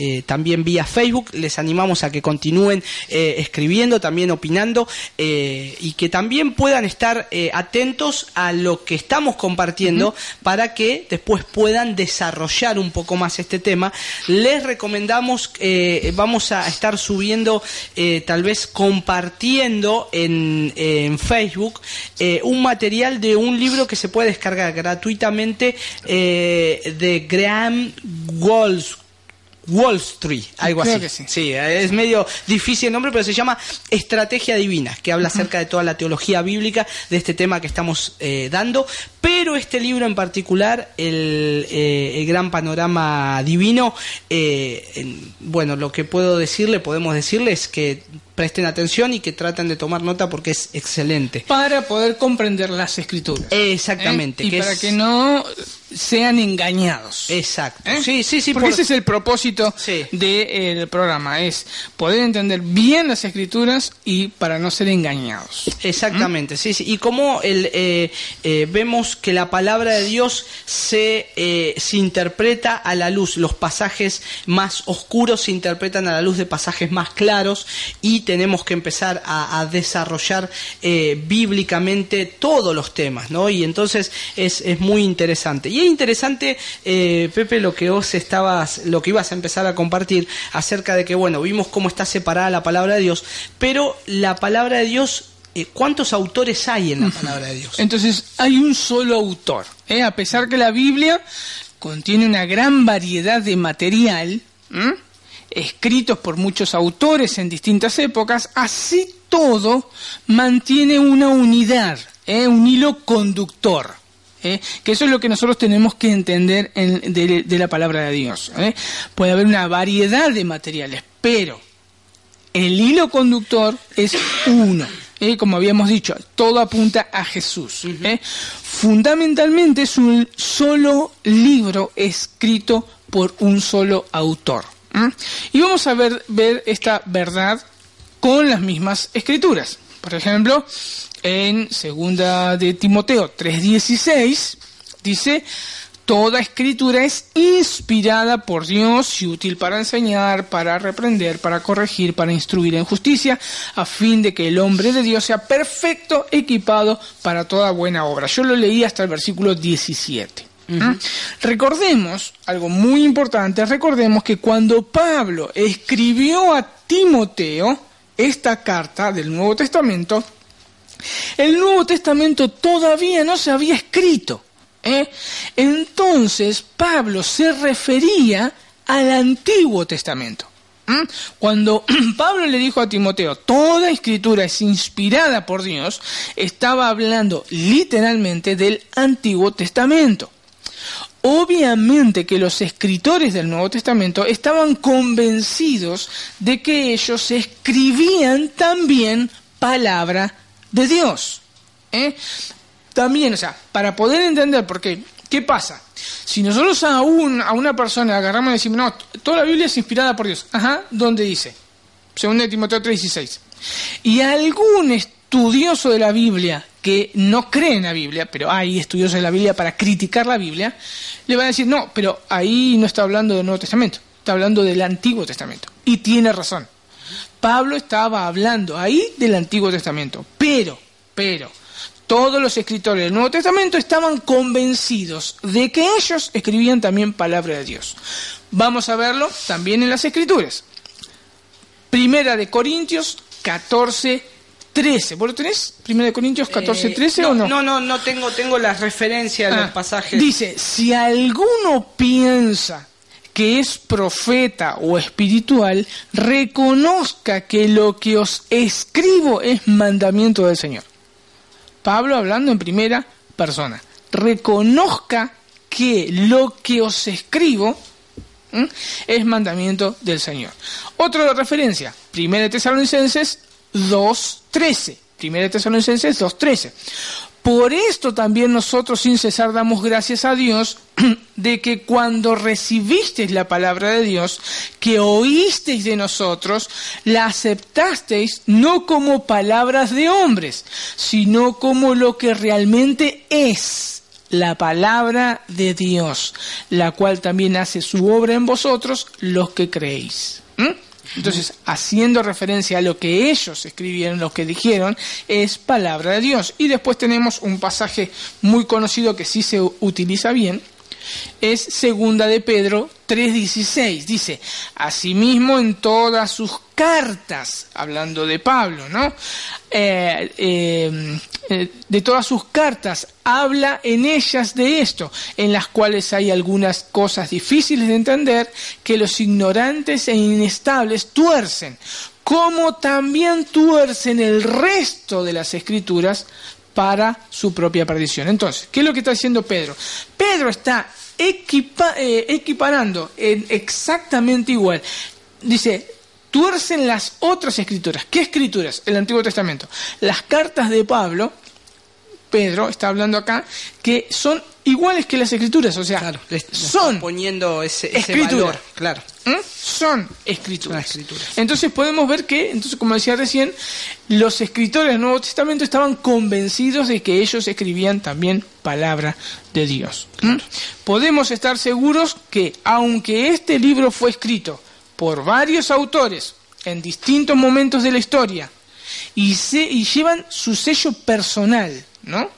Speaker 2: Eh, también vía Facebook. Les animamos a que continúen eh, escribiendo, también opinando eh, y que también puedan estar atentos a lo que estamos compartiendo para que después puedan desarrollar un poco más este tema. Les recomendamos, vamos a estar subiendo, tal vez compartiendo en, en Facebook un material de un libro que se puede descargar gratuitamente de Graham Walls. Wall Street, algo
Speaker 3: Creo
Speaker 2: así.
Speaker 3: que sí.
Speaker 2: es medio difícil el nombre, pero se llama Estrategia Divina, que habla acerca de toda la teología bíblica de este tema que estamos eh, dando. Pero este libro en particular, el, eh, el Gran Panorama Divino, eh, en- bueno, lo que puedo decirle, podemos decirle es que presten atención y que traten de tomar nota porque es excelente.
Speaker 3: Para poder comprender las escrituras.
Speaker 2: Exactamente.
Speaker 3: ¿eh? Y
Speaker 2: que
Speaker 3: para
Speaker 2: es-
Speaker 3: que no sean engañados.
Speaker 2: Exacto.
Speaker 3: ¿Eh?
Speaker 2: Sí, sí, sí.
Speaker 3: Porque
Speaker 2: por-
Speaker 3: ese es el propósito
Speaker 2: Sí.
Speaker 3: del programa, es poder entender bien las escrituras y para no ser engañados.
Speaker 2: Exactamente, sí, sí. Y como el, eh, eh, vemos que la palabra de Dios se, eh, se interpreta a la luz, los pasajes más oscuros se interpretan a la luz de pasajes más claros y tenemos que empezar a, a desarrollar eh, bíblicamente todos los temas, ¿no? Y entonces es, es muy interesante. Y es interesante, eh, Pepe, lo que vos estabas, lo que ibas a empezar a compartir acerca de que, bueno, vimos cómo está separada la palabra de Dios, pero la palabra de Dios eh, ¿cuántos autores hay en la palabra de Dios?
Speaker 3: Entonces, hay un solo autor. ¿eh? A pesar que la Biblia contiene una gran variedad de material, escritos por muchos autores en distintas épocas, así todo mantiene una unidad, ¿eh? un hilo conductor. ¿Eh? Que eso es lo que nosotros tenemos que entender en- de, de la palabra de Dios. ¿eh? Puede haber una variedad de materiales, pero el hilo conductor es uno. ¿eh? Como habíamos dicho, todo apunta a Jesús. ¿eh? Fundamentalmente es un solo libro escrito por un solo autor. Y vamos a ver, ver esta verdad con las mismas escrituras. Por ejemplo, en segunda de Timoteo 3:16 dice, toda escritura es inspirada por Dios y útil para enseñar, para reprender, para corregir, para instruir en justicia, a fin de que el hombre de Dios sea perfecto, equipado para toda buena obra. Yo lo leí hasta el versículo 17. ¿Mm? Recordemos, algo muy importante, recordemos que cuando Pablo escribió a Timoteo esta carta del Nuevo Testamento, el Nuevo Testamento todavía no se había escrito. ¿eh? Entonces Pablo se refería al Antiguo Testamento. Cuando Pablo le dijo a Timoteo, toda escritura es inspirada por Dios, estaba hablando literalmente del Antiguo Testamento. Obviamente que los escritores del Nuevo Testamento estaban convencidos de que ellos escribían también palabra de Dios. ¿eh? También, o sea, para poder entender, porque, ¿qué pasa? Si nosotros a, a una persona agarramos y decimos, no, toda la Biblia es inspirada por Dios, ajá, ¿dónde dice? Según de Timoteo 3:16. Y algún estudioso de la Biblia que no cree en la Biblia, pero hay estudiosos de la Biblia para criticar la Biblia, le van a decir, no, pero ahí no está hablando del Nuevo Testamento, está hablando del Antiguo Testamento. Y tiene razón. Pablo estaba hablando ahí del Antiguo Testamento, pero, pero, todos los escritores del Nuevo Testamento estaban convencidos de que ellos escribían también palabra de Dios. Vamos a verlo también en las escrituras. Primera de Corintios 14, 13. ¿Vos lo tenés? Primera de Corintios 14, 13
Speaker 2: Eh, no,
Speaker 3: o no?
Speaker 2: No, no, no tengo, tengo las referencias de
Speaker 3: Ah,
Speaker 2: los pasajes.
Speaker 3: Dice, si alguno piensa que es profeta o espiritual, reconozca que lo que os escribo es mandamiento del Señor. Pablo hablando en primera persona. Reconozca que lo que os escribo ¿m? es mandamiento del Señor. Otra referencia, 1 Tesalonicenses 2.13. 1 Tesalonicenses 2.13. Por esto también nosotros sin cesar damos gracias a Dios de que cuando recibisteis la palabra de Dios, que oísteis de nosotros, la aceptasteis no como palabras de hombres, sino como lo que realmente es la palabra de Dios, la cual también hace su obra en vosotros los que creéis. ¿Mm? Entonces, haciendo referencia a lo que ellos escribieron, lo que dijeron, es palabra de Dios. Y después tenemos un pasaje muy conocido que sí se utiliza bien, es segunda de Pedro 3:16. Dice, asimismo en todas sus cartas, hablando de Pablo, ¿no? Eh, eh, eh, de todas sus cartas, habla en ellas de esto, en las cuales hay algunas cosas difíciles de entender que los ignorantes e inestables tuercen, como también tuercen el resto de las escrituras para su propia perdición. Entonces, ¿qué es lo que está haciendo Pedro? Pedro está equipa- eh, equiparando en exactamente igual. Dice, tuercen las otras escrituras. ¿Qué escrituras? El Antiguo Testamento. Las cartas de Pablo, Pedro está hablando acá, que son iguales que las escrituras, o sea,
Speaker 2: Claro,
Speaker 3: son
Speaker 2: poniendo ese, ese
Speaker 3: escritura.
Speaker 2: valor, claro.
Speaker 3: ¿Mm? son escrituras. Entonces podemos ver que, entonces como decía recién, los escritores del Nuevo Testamento estaban convencidos de que ellos escribían también palabra de Dios. ¿Mm? Podemos estar seguros que aunque este libro fue escrito por varios autores en distintos momentos de la historia y, se, y llevan su sello personal, ¿no?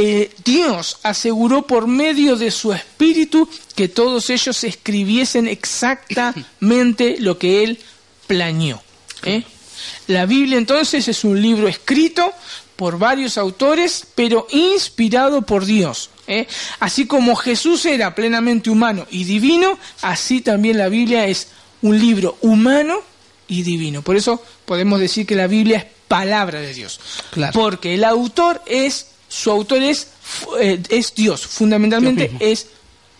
Speaker 3: Eh, Dios aseguró por medio de su espíritu que todos ellos escribiesen exactamente lo que Él planeó. ¿eh? La Biblia entonces es un libro escrito por varios autores, pero inspirado por Dios. ¿eh? Así como Jesús era plenamente humano y divino, así también la Biblia es un libro humano y divino. Por eso podemos decir que la Biblia es palabra de Dios.
Speaker 2: Claro.
Speaker 3: Porque el autor es, su autor es, eh, es Dios, fundamentalmente
Speaker 2: Dios
Speaker 3: es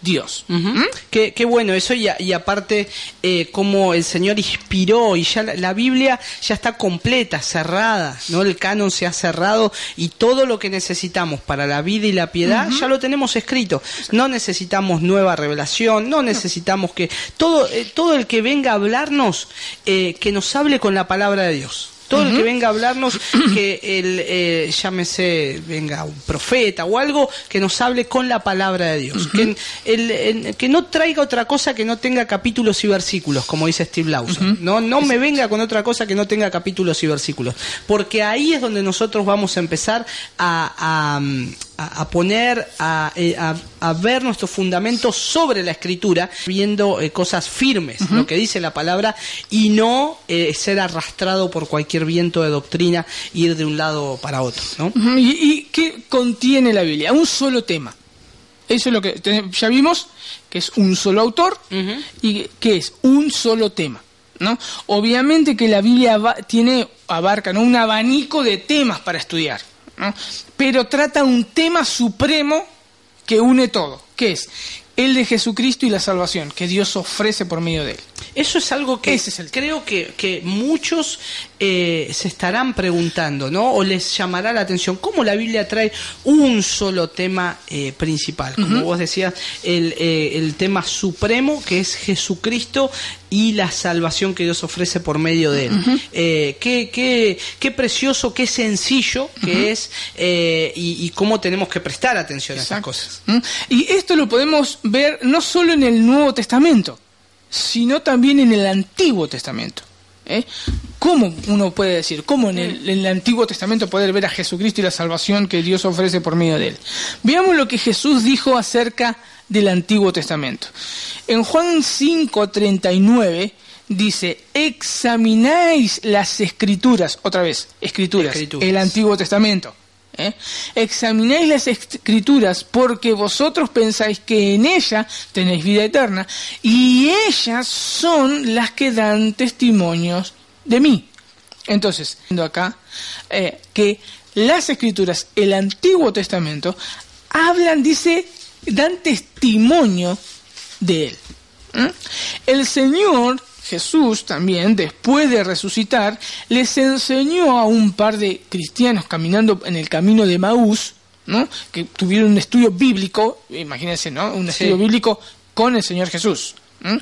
Speaker 3: Dios.
Speaker 2: Ujú. qué, qué bueno eso y, a- y aparte eh, como el Señor inspiró y ya la, la Biblia ya está completa, cerrada, no el canon se ha cerrado y todo lo que necesitamos para la vida y la piedad ya lo tenemos escrito. No necesitamos nueva revelación, no necesitamos que todo eh, todo el que venga a hablarnos eh, que nos hable con la palabra de Dios. Todo el que venga a hablarnos, que el, eh, llámese, venga un profeta o algo, que nos hable con la palabra de Dios. que, el- el- que no traiga otra cosa que no tenga capítulos y versículos, como dice Steve Lawson. No, no me venga con otra cosa que no tenga capítulos y versículos. Porque ahí es donde nosotros vamos a empezar a, a, poner, a, eh, a- a ver nuestros fundamentos sobre la escritura, viendo eh, cosas firmes, lo que dice la palabra, y no eh, ser arrastrado por cualquier viento de doctrina, ir de un lado para otro.
Speaker 3: ¿Y, y qué contiene la Biblia? Un solo tema. Eso es lo que ya vimos, que es un solo autor y que es un solo tema. ¿no? Obviamente que la Biblia tiene, abarca ¿no? un abanico de temas para estudiar, ¿no? pero trata un tema supremo que une todo, que es el de Jesucristo y la salvación que Dios ofrece por medio de él.
Speaker 2: Eso es algo que
Speaker 3: Ese es el
Speaker 2: creo que, que muchos eh, se estarán preguntando, ¿no? O les llamará la atención. ¿Cómo la Biblia trae un solo tema eh, principal? Como vos decías, el, eh, el tema supremo que es Jesucristo y la salvación que Dios ofrece por medio de él. Qué, qué, qué precioso, qué sencillo que es y, y cómo tenemos que prestar atención a
Speaker 3: Exacto.
Speaker 2: cosas.
Speaker 3: Y esto lo podemos ver no solo en el Nuevo Testamento, sino también en el Antiguo Testamento. ¿eh? ¿Cómo uno puede decir? ¿Cómo en el, en el Antiguo Testamento poder ver a Jesucristo y la salvación que Dios ofrece por medio de él? Veamos lo que Jesús dijo acerca del Antiguo Testamento. En Juan 5:39 dice, examináis las escrituras, otra vez, escrituras,
Speaker 2: Escrituras.
Speaker 3: el Antiguo Testamento. ¿eh? Examináis las escrituras porque vosotros pensáis que en ella tenéis vida eterna y ellas son las que dan testimonios de mí. Entonces, viendo acá eh, que las escrituras, el Antiguo Testamento, hablan, dice, dan testimonio de él. ¿Mm? El Señor Jesús también, después de resucitar, les enseñó a un par de cristianos caminando en el camino de Maús, ¿no? que tuvieron un estudio bíblico, imagínense, ¿no? Un estudio bíblico con el Señor Jesús. ¿Mm?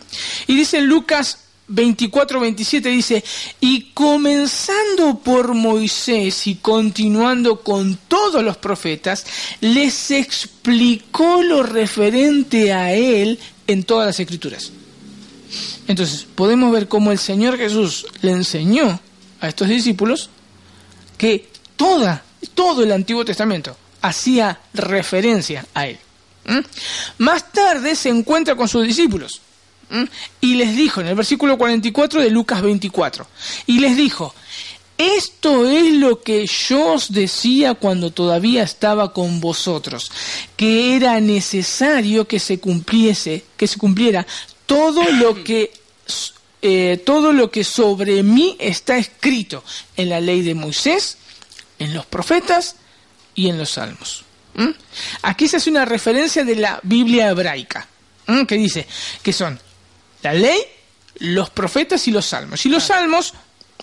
Speaker 3: Y dice Lucas 24, 27, dice, y comenzando por Moisés y continuando con todos los profetas, les explicó lo referente a él en todas las escrituras. Entonces, podemos ver cómo el Señor Jesús le enseñó a estos discípulos que toda, todo el Antiguo Testamento hacía referencia a él. Más tarde se encuentra con sus discípulos Y les dijo, en el versículo 44 de Lucas 24, y les dijo, esto es lo que yo os decía cuando todavía estaba con vosotros, que era necesario que se cumpliese, que se cumpliera todo lo que eh, todo lo que sobre mí está escrito en la ley de Moisés, en los profetas y en los salmos. Aquí se hace una referencia de la Biblia hebraica, que dice que son la ley, los profetas y los salmos. Y los salmos,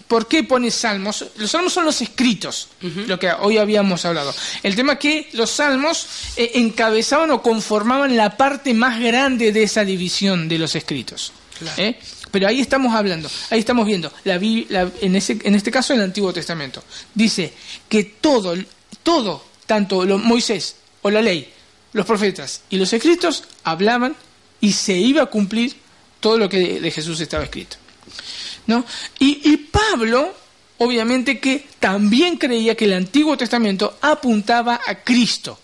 Speaker 3: ¿por qué pone salmos? Los salmos son los escritos, lo que hoy habíamos hablado. El tema es que los salmos eh, encabezaban o conformaban la parte más grande de esa división de los escritos. ¿eh? Pero ahí estamos hablando, ahí estamos viendo, la, la- en, ese, en este caso el Antiguo Testamento. Dice que todo, todo, tanto lo- Moisés o la ley, los profetas y los escritos hablaban y se iba a cumplir todo lo que de, Jesús estaba escrito. ¿no? Y, Pablo, obviamente que también creía que el Antiguo Testamento apuntaba a Cristo.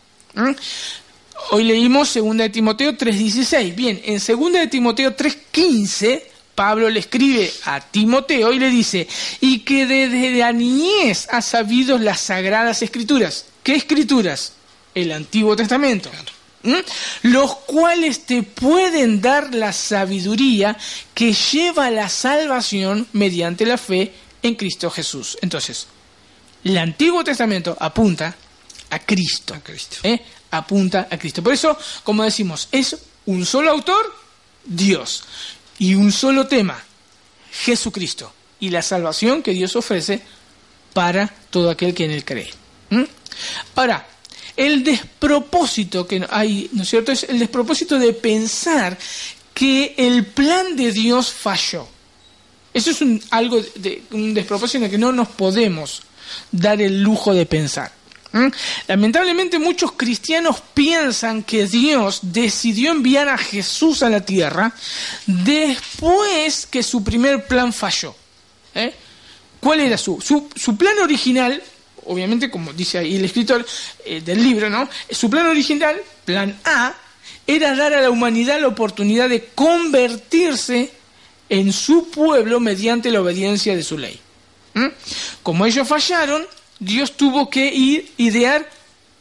Speaker 3: Hoy leímos 2 de Timoteo 3.16. Bien, en 2 de Timoteo 3.15, Pablo le escribe a Timoteo y le dice, y que desde la niñez has sabido las sagradas escrituras. ¿Qué escrituras? El Antiguo Testamento. Los cuales te pueden dar la sabiduría que lleva a la salvación mediante la fe en Cristo Jesús. Entonces, el Antiguo Testamento apunta a Cristo.
Speaker 2: A Cristo.
Speaker 3: ¿eh? Apunta a Cristo. Por eso, como decimos, es un solo autor, Dios, y un solo tema, Jesucristo, y la salvación que Dios ofrece para todo aquel que en él cree. ¿Mm? Ahora, el despropósito que hay, ¿no es cierto? Es el despropósito de pensar que el plan de Dios falló. Eso es un, algo de, un despropósito que no nos podemos dar el lujo de pensar. ¿Mm? Lamentablemente muchos cristianos piensan que Dios decidió enviar a Jesús a la tierra después que su primer plan falló. ¿Eh? ¿Cuál era su, su, su plan original? Obviamente, como dice ahí el escritor eh, del libro, ¿no? Su plan original, plan A, era dar a la humanidad la oportunidad de convertirse en su pueblo mediante la obediencia de su ley. ¿Mm? Como ellos fallaron, Dios tuvo que ir idear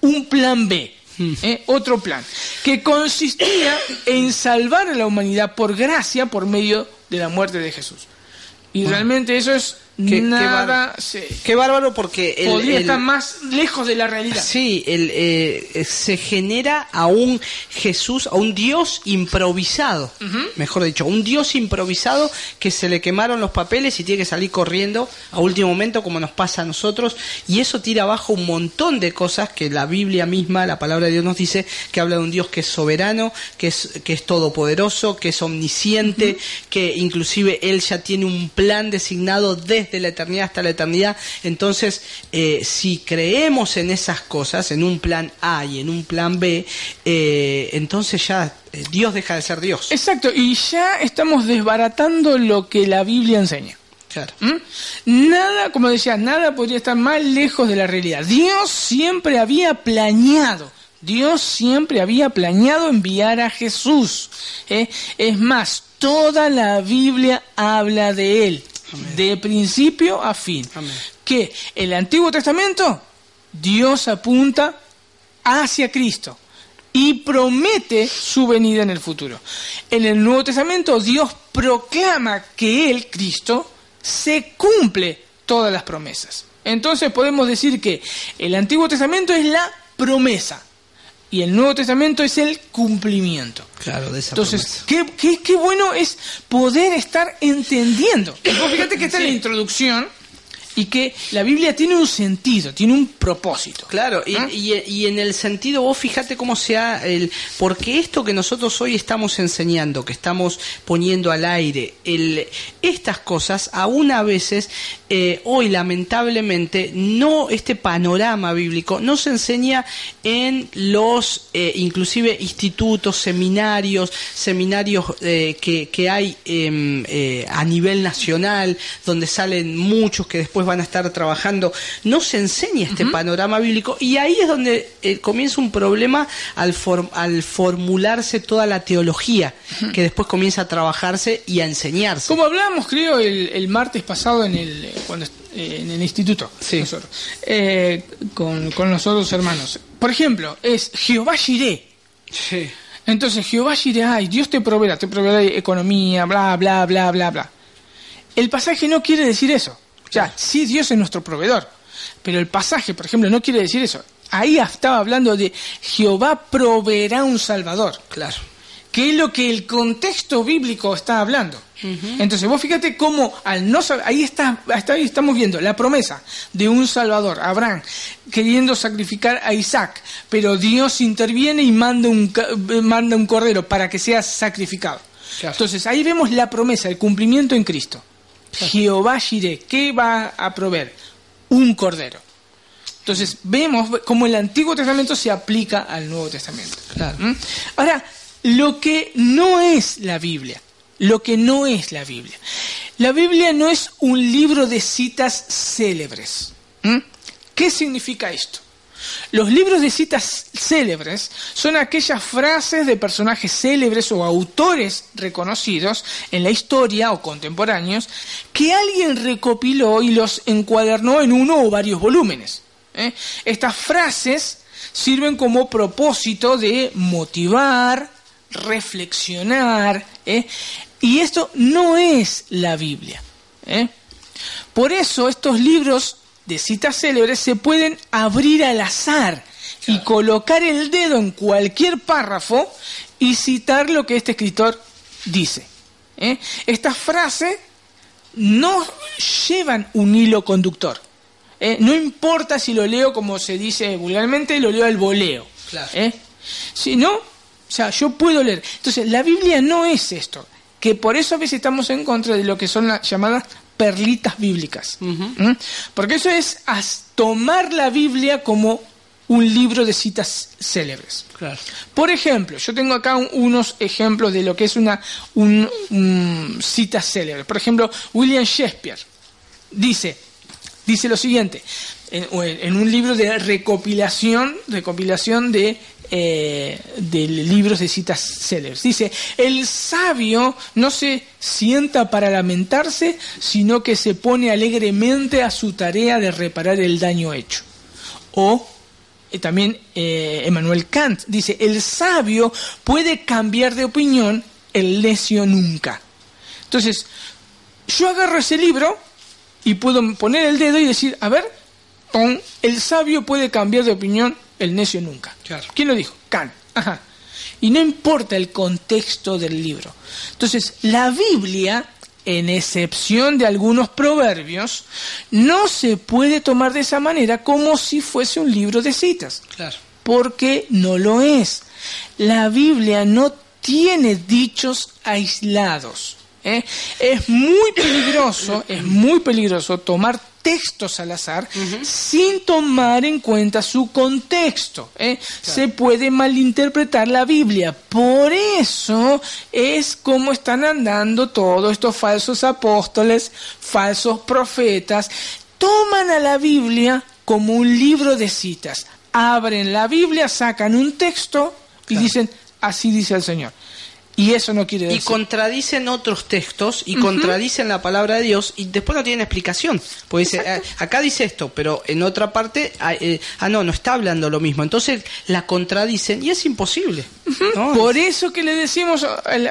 Speaker 3: un plan B, ¿eh? otro plan, que consistía en salvar a la humanidad por gracia por medio de la muerte de Jesús. Y realmente eso es
Speaker 2: Qué-
Speaker 3: nada...
Speaker 2: bárbaro.
Speaker 3: se-
Speaker 2: Qué bárbaro porque el,
Speaker 3: podría
Speaker 2: el-
Speaker 3: estar más lejos de la realidad.
Speaker 2: Sí, el, eh, se genera a un Jesús, a un Dios improvisado, mejor dicho, un Dios improvisado que se le quemaron los papeles y tiene que salir corriendo a último momento como nos pasa a nosotros y eso tira abajo un montón de cosas que la Biblia misma, la palabra de Dios nos dice que habla de un Dios que es soberano, que es, que es todopoderoso, que es omnisciente, que inclusive Él ya tiene un plan designado desde la eternidad hasta la eternidad. Entonces, eh, si creemos en esas cosas, en un plan A y en un plan B, eh, entonces ya eh, Dios deja de ser Dios.
Speaker 3: Exacto, y ya estamos desbaratando lo que la Biblia enseña.
Speaker 2: Claro.
Speaker 3: ¿Mm? Nada, como decía, nada podría estar más lejos de la realidad. Dios siempre había planeado, Dios siempre había planeado enviar a Jesús. ¿eh? Es más, toda la Biblia habla de Él, de principio a fin.
Speaker 2: Amén.
Speaker 3: Que el Antiguo Testamento, Dios apunta hacia Cristo y promete su venida en el futuro. En el Nuevo Testamento Dios proclama que Él, Cristo, se cumple todas las promesas. Entonces podemos decir que el Antiguo Testamento es la promesa, y el Nuevo Testamento es el cumplimiento.
Speaker 2: Claro, de esa
Speaker 3: Entonces, qué, qué, qué bueno es poder estar entendiendo. Vos fíjate que está en la introducción y que la Biblia tiene un sentido, tiene un propósito.
Speaker 2: Claro, y,
Speaker 3: ¿Ah?
Speaker 2: y- y en el sentido, vos fíjate cómo sea el. Porque esto que nosotros hoy estamos enseñando, que estamos poniendo al aire, el, estas cosas, aún a veces, eh, hoy lamentablemente, no, este panorama bíblico no se enseña en los, eh, inclusive, institutos, seminarios, seminarios eh, que, que hay em, eh, a nivel nacional, donde salen muchos que después van a estar trabajando, no se enseña este panorama bíblico y ahí es donde eh, comienza un problema al, form- al formularse toda la teología, que después comienza a trabajarse y a enseñarse.
Speaker 3: Como hablábamos, creo, el, el martes pasado en el, eh, cuando, eh, en el instituto,
Speaker 2: Sí.
Speaker 3: nosotros, eh, con, con los otros hermanos. Por ejemplo, es Jehová.
Speaker 2: Sí.
Speaker 3: Entonces, Jehová Jireh, ay, Dios te proveerá, te proveerá economía, bla, bla, bla, bla, bla. El pasaje no quiere decir eso. O sea, sí, Dios es nuestro proveedor. Pero el pasaje, por ejemplo, no quiere decir eso. Ahí estaba hablando de Jehová proveerá un Salvador.
Speaker 2: Claro.
Speaker 3: que es lo que el contexto bíblico está hablando. Entonces, vos fíjate cómo al no ahí está, hasta ahí estamos viendo la promesa de un Salvador, Abraham, queriendo sacrificar a Isaac, pero Dios interviene y manda un, manda un cordero para que sea sacrificado.
Speaker 2: Claro.
Speaker 3: Entonces, ahí vemos la promesa, el cumplimiento en Cristo. Jehová Jireh, ¿qué va a proveer? Un cordero. Entonces, vemos cómo el Antiguo Testamento se aplica al Nuevo Testamento.
Speaker 2: Claro.
Speaker 3: ¿Mm? Ahora, lo que no es la Biblia, lo que no es la Biblia. La Biblia no es un libro de citas célebres. ¿Mm? ¿Qué significa esto? Los libros de citas célebres son aquellas frases de personajes célebres o autores reconocidos en la historia o contemporáneos que alguien recopiló y los encuadernó en uno o varios volúmenes. ¿eh? Estas frases sirven como propósito de motivar, reflexionar, ¿eh? y esto no es la Biblia. ¿eh? Por eso estos libros de citas célebres se pueden abrir al azar y colocar el dedo en cualquier párrafo y citar lo que este escritor dice. ¿eh? Estas frases no llevan un hilo conductor. ¿eh? No importa si lo leo como se dice vulgarmente, lo leo al voleo.
Speaker 2: Claro.
Speaker 3: ¿eh? Si no, o sea, yo puedo leer. Entonces, la Biblia no es esto, que por eso a veces estamos en contra de lo que son las llamadas perlitas bíblicas. ¿Mm? Porque eso es as- tomar la Biblia como un libro de citas célebres.
Speaker 2: Claro.
Speaker 3: Por ejemplo, yo tengo acá un- unos ejemplos de lo que es una un, un cita célebre. Por ejemplo, William Shakespeare dice, dice lo siguiente, en- en un libro de recopilación, recopilación de, eh, de libros de citas célebres. Dice, el sabio no se sienta para lamentarse, sino que se pone alegremente a su tarea de reparar el daño hecho. O eh, también eh, Emmanuel Kant dice, el sabio puede cambiar de opinión, el necio nunca. Entonces, yo agarro ese libro y puedo poner el dedo y decir, a ver, el sabio puede cambiar de opinión, el necio nunca.
Speaker 2: Claro.
Speaker 3: ¿Quién lo dijo? Kant. Ajá. Y no importa el contexto del libro. Entonces, la Biblia, en excepción de algunos proverbios, no se puede tomar de esa manera como si fuese un libro de citas
Speaker 2: Claro.
Speaker 3: porque no lo es. La Biblia no tiene dichos aislados. ¿eh? Es muy peligroso, es muy peligroso tomar textos al azar sin tomar en cuenta su contexto. ¿eh? Se puede malinterpretar la Biblia. Por eso es como están andando todos estos falsos apóstoles, falsos profetas. Toman a la Biblia como un libro de citas. Abren la Biblia, sacan un texto y dicen, así dice el Señor. Y eso no quiere
Speaker 2: y
Speaker 3: decir.
Speaker 2: contradicen otros textos y contradicen la palabra de Dios y después no tienen explicación. Porque dice, eh, acá dice esto, pero en otra parte, ah, eh, ah, no, no está hablando lo mismo. Entonces la contradicen y es imposible. ¿no?
Speaker 3: Por eso que le decimos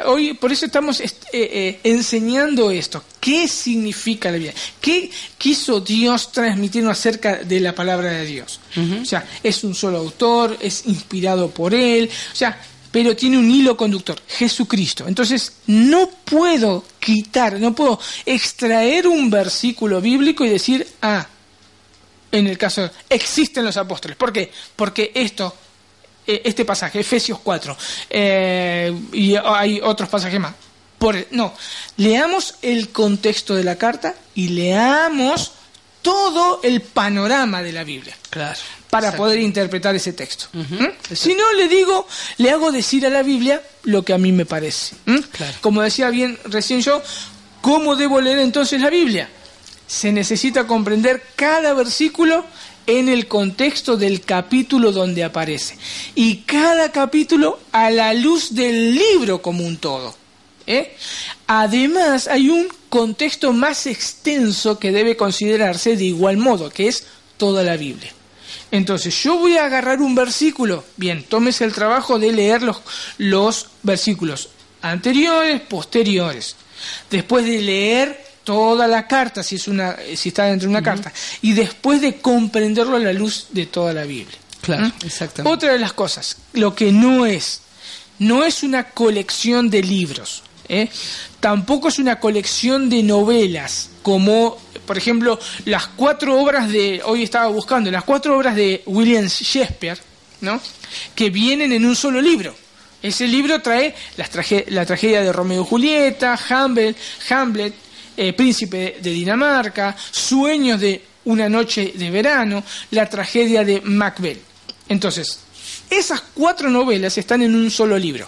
Speaker 3: hoy, por eso estamos est- eh, eh, enseñando esto. ¿Qué significa la Biblia? ¿Qué quiso Dios transmitirnos acerca de la palabra de Dios? O sea, es un solo autor, es inspirado por él, o sea, pero tiene un hilo conductor, Jesucristo. Entonces, no puedo quitar, no puedo extraer un versículo bíblico y decir, ah, en el caso, existen los apóstoles. ¿Por qué? Porque esto, eh, este pasaje, Efesios 4, eh, y hay otros pasajes más. Por, no, leamos el contexto de la carta y leamos todo el panorama de la Biblia
Speaker 2: Claro.
Speaker 3: Para
Speaker 2: Exacto.
Speaker 3: poder interpretar ese texto. ¿Mm? Si no, le digo, le hago decir a la Biblia lo que a mí me parece. ¿Mm?
Speaker 2: Claro.
Speaker 3: Como decía bien recién yo, ¿cómo debo leer entonces la Biblia? Se necesita comprender cada versículo en el contexto del capítulo donde aparece. Y cada capítulo a la luz del libro como un todo. ¿eh? Además, hay un contexto más extenso que debe considerarse de igual modo, que es toda la Biblia. Entonces, yo voy a agarrar un versículo. Bien, tómese el trabajo de leer los, los versículos anteriores, posteriores. Después de leer toda la carta, si, es una, si está dentro de una carta, y después de comprenderlo a la luz de toda la Biblia.
Speaker 2: Claro,
Speaker 3: ¿Mm?
Speaker 2: exactamente.
Speaker 3: Otra de las cosas, lo que no es, no es una colección de libros, ¿eh? Tampoco es una colección de novelas, como por ejemplo las cuatro obras de, hoy estaba buscando, las cuatro obras de William Shakespeare, ¿no? que vienen en un solo libro. Ese libro trae las la tragedia de Romeo y Julieta, Hamlet, Hamlet eh, Príncipe de Dinamarca, Sueños de una noche de verano, la tragedia de Macbeth. Entonces, esas cuatro novelas están en un solo libro.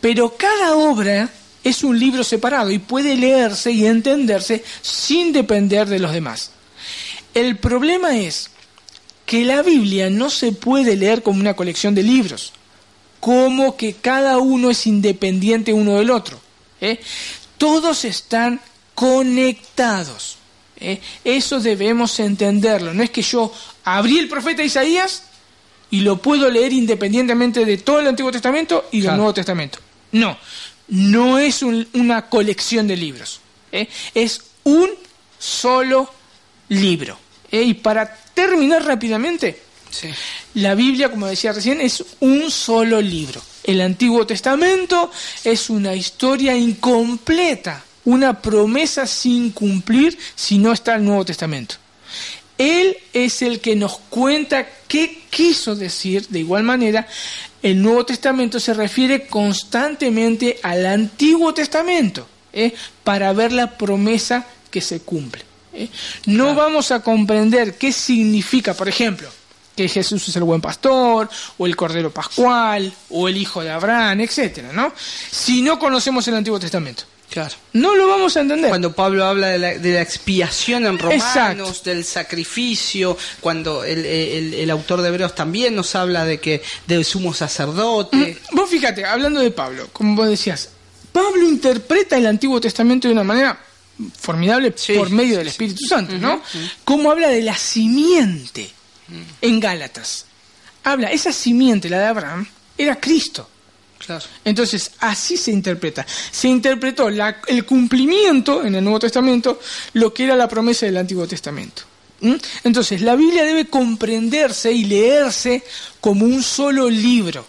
Speaker 3: Pero cada obra es un libro separado y puede leerse y entenderse sin depender de los demás. El problema es que la Biblia no se puede leer como una colección de libros, como que cada uno es independiente uno del otro. ¿eh? Todos están conectados. ¿eh? Eso debemos entenderlo. No es que yo abrí el profeta Isaías y lo puedo leer independientemente de todo el Antiguo Testamento y del
Speaker 2: Claro.
Speaker 3: Nuevo Testamento. No, no es un- una colección de libros. ¿eh? Es un solo libro. ¿eh? Y para terminar rápidamente,
Speaker 2: Sí.
Speaker 3: la Biblia, como decía recién, es un solo libro. El Antiguo Testamento es una historia incompleta, una promesa sin cumplir si no está el Nuevo Testamento. Él es el que nos cuenta qué quiso decir. De igual manera, el Nuevo Testamento se refiere constantemente al Antiguo Testamento ¿eh? para ver la promesa que se cumple. ¿eh? No vamos a comprender qué significa, por ejemplo, que Jesús es el buen pastor, o el Cordero Pascual, o el Hijo de Abraham, etcétera, ¿no? Si no conocemos el Antiguo Testamento.
Speaker 2: Claro.
Speaker 3: No lo vamos a entender.
Speaker 2: Cuando Pablo habla de la, de la expiación en Romanos,
Speaker 3: Exacto.
Speaker 2: del sacrificio, cuando el, el- el autor de Hebreos también nos habla de que del sumo sacerdote.
Speaker 3: Mm, Vos fíjate, hablando de Pablo, como vos decías, Pablo interpreta el Antiguo Testamento de una manera formidable
Speaker 2: Sí,
Speaker 3: por medio del
Speaker 2: sí.
Speaker 3: Espíritu Santo, ¿no? Como habla de la simiente en Gálatas. Habla, esa simiente, la de Abraham, era Cristo. Entonces, así se interpreta. Se interpretó la- el cumplimiento en el Nuevo Testamento, lo que era la promesa del Antiguo Testamento. Entonces, la Biblia debe comprenderse y leerse como un solo libro,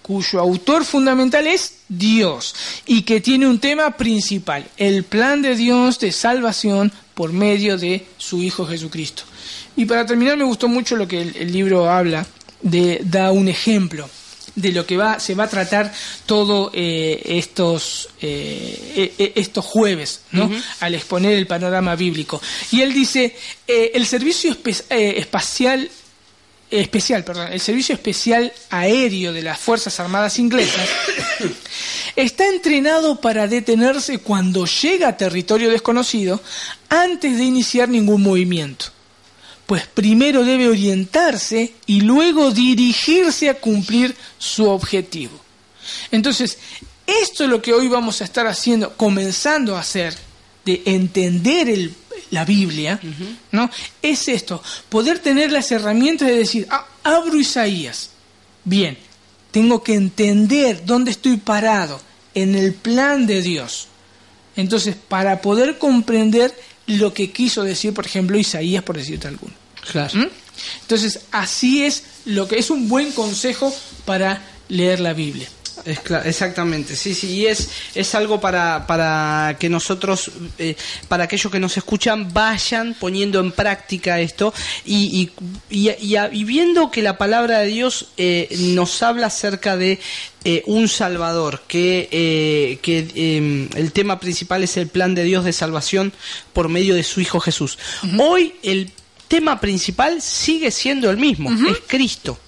Speaker 3: cuyo autor fundamental es Dios y que tiene un tema principal, el plan de Dios de salvación por medio de su Hijo Jesucristo. Y para terminar, me gustó mucho lo que el, el libro habla, de, da un ejemplo de lo que va se va a tratar todo eh, estos eh, eh, estos jueves no al exponer el panorama bíblico. Y él dice eh, el servicio espe- eh, espacial especial perdón el servicio especial aéreo de las fuerzas armadas inglesas está entrenado para detenerse cuando llega a territorio desconocido antes de iniciar ningún movimiento pues primero debe orientarse y luego dirigirse a cumplir su objetivo. Entonces, esto es lo que hoy vamos a estar haciendo, comenzando a hacer, de entender el, la Biblia, ¿no? Es esto, poder tener las herramientas de decir, ah, abro Isaías, bien, tengo que entender dónde estoy parado en el plan de Dios. Entonces, para poder comprender lo que quiso decir, por ejemplo, Isaías, por decirte alguno.
Speaker 2: Claro.
Speaker 3: ¿Mm? Entonces, así es lo que es un buen consejo para leer la Biblia.
Speaker 2: Es exactamente, sí, sí, y es, es algo para, para que nosotros, eh, para aquellos que nos escuchan, vayan poniendo en práctica esto y, y, y- y viendo que la palabra de Dios eh, nos habla acerca de eh, un Salvador, que, eh, que eh, el tema principal es el plan de Dios de salvación por medio de su Hijo Jesús. Hoy el tema principal sigue siendo el mismo, es Cristo.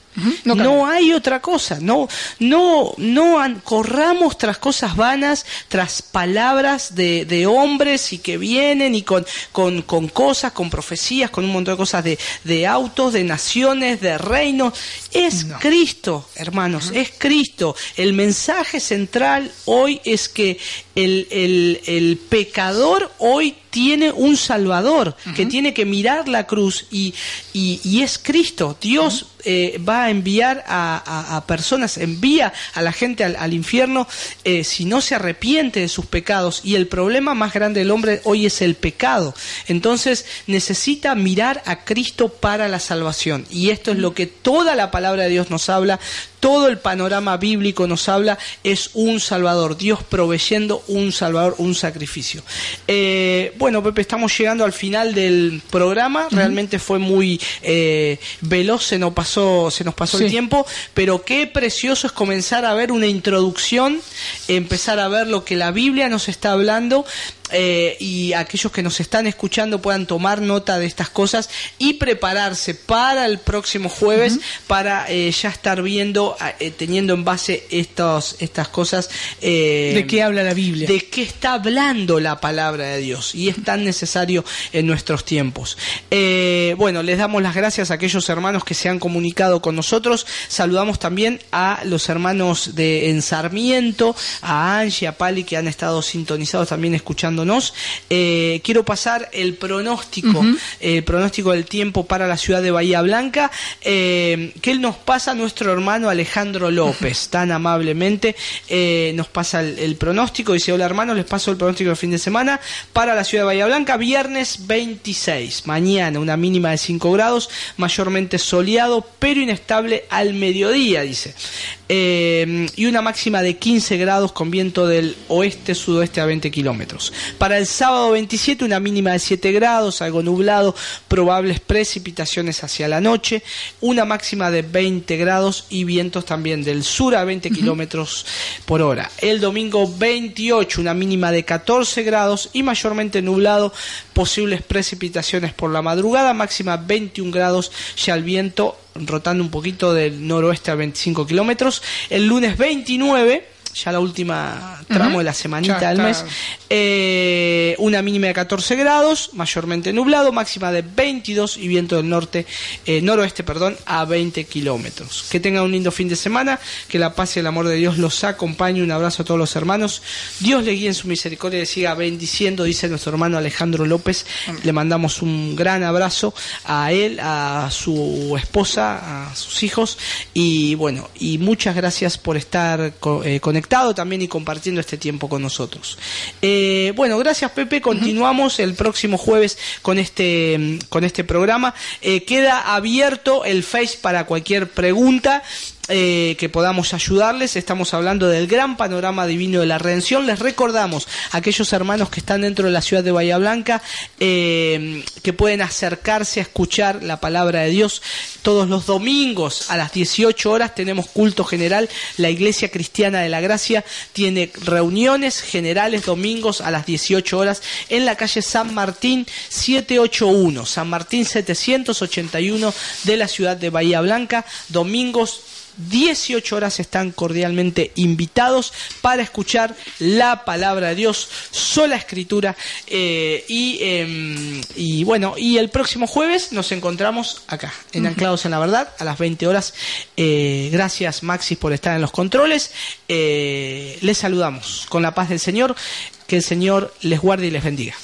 Speaker 3: No
Speaker 2: hay otra cosa, no, no, no corramos tras cosas vanas, tras palabras de, de hombres y que vienen y con, con, con cosas, con profecías, con un montón de cosas de, de autos, de naciones, de reinos. Es
Speaker 3: No.
Speaker 2: Cristo, hermanos, es Cristo. El mensaje central hoy es que el, el, el pecador hoy tiene un Salvador, que tiene que mirar la cruz y, y, y es Cristo. Dios eh, va a enviar a, a- a personas, envía a la gente al, al infierno eh, si no se arrepiente de sus pecados. Y el problema más grande del hombre hoy es el pecado. Entonces necesita mirar a Cristo para la salvación. Y esto es lo que toda la palabra de Dios nos habla, todo el panorama bíblico nos habla, es un Salvador, Dios proveyendo un Salvador, un sacrificio. Eh, bueno, Pepe, estamos llegando al final del programa, realmente fue muy eh, veloz, se nos pasó, se nos pasó el tiempo, pero qué precioso es comenzar a ver una introducción, empezar a ver lo que la Biblia nos está hablando eh, y aquellos que nos están escuchando puedan tomar nota de estas cosas y prepararse para el próximo jueves para eh, ya estar viendo, eh, teniendo en base estos, estas cosas.
Speaker 3: ¿De qué habla la Biblia?
Speaker 2: de qué está hablando la palabra de Dios y es tan necesario en nuestros tiempos. Bueno, les damos las gracias a aquellos hermanos que se han comunicado con nosotros. Saludamos también a los hermanos de en Sarmiento, a Angie, a Pali que han estado sintonizados también escuchándonos. Eh, quiero pasar el pronóstico, el pronóstico del tiempo para la ciudad de Bahía Blanca, eh, que él nos pasa nuestro hermano Alejandro López, tan amablemente eh, nos pasa el, el pronóstico. Dice, hola hermanos, les paso el pronóstico del fin de semana para la ciudad de Bahía Blanca, viernes 26, mañana una mínima de 5 grados, mayormente soleado, pero inestable al mediodía, dice. Eh, y una máxima de 15 grados con viento del oeste-sudoeste a 20 kilómetros. Para el sábado 27, una mínima de 7 grados, algo nublado, probables precipitaciones hacia la noche, una máxima de 20 grados y vientos también del sur a 20 kilómetros por hora. El domingo 28, una mínima de 14 grados y mayormente nublado, posibles precipitaciones por la madrugada, máxima 21 grados, ya el viento rotando un poquito del noroeste a 25 kilómetros. El lunes 29, ya la última tramo de la semanita del mes, eh, una mínima de 14 grados, mayormente nublado, máxima de 22 y viento del norte, eh, noroeste, perdón, a 20 kilómetros. Que tengan un lindo fin de semana, que la paz y el amor de Dios los acompañe. Un abrazo a todos los hermanos. Dios le guíe en su misericordia y le siga bendiciendo, dice nuestro hermano Alejandro López. Le mandamos un gran abrazo a él, a su esposa, a sus hijos y bueno, y muchas gracias por estar co- eh, conectado también y compartiendo este tiempo con nosotros. Eh, bueno, gracias Pepe, continuamos el próximo jueves con este, con este programa. Eh, queda abierto el Face para cualquier pregunta eh, que podamos ayudarles. Estamos hablando del gran panorama divino de la redención. Les recordamos a aquellos hermanos que están dentro de la ciudad de Bahía Blanca eh, que pueden acercarse a escuchar la palabra de Dios todos los domingos a las 18 horas. Tenemos culto general. La Iglesia Cristiana de la Gracia tiene reuniones generales domingos a las 18 horas en la calle San Martín 781, San Martín 781 de la ciudad de Bahía Blanca, domingos 18 horas están cordialmente invitados para escuchar la palabra de Dios, sola escritura. eh, y, eh, y bueno, y el próximo jueves nos encontramos acá, en Anclados en la Verdad, a las 20 horas. Eh, gracias Maxis por estar en los controles. Eh, les saludamos con la paz del Señor. Que el Señor les guarde y les bendiga.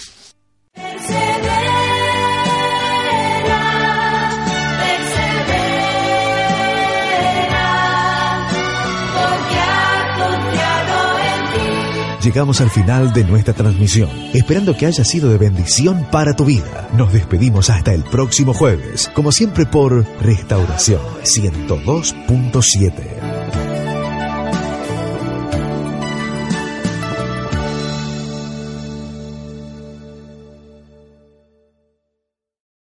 Speaker 6: Llegamos al final de nuestra transmisión, esperando que haya sido de bendición para tu vida. Nos despedimos hasta el próximo jueves, como siempre por Restauración 102.7.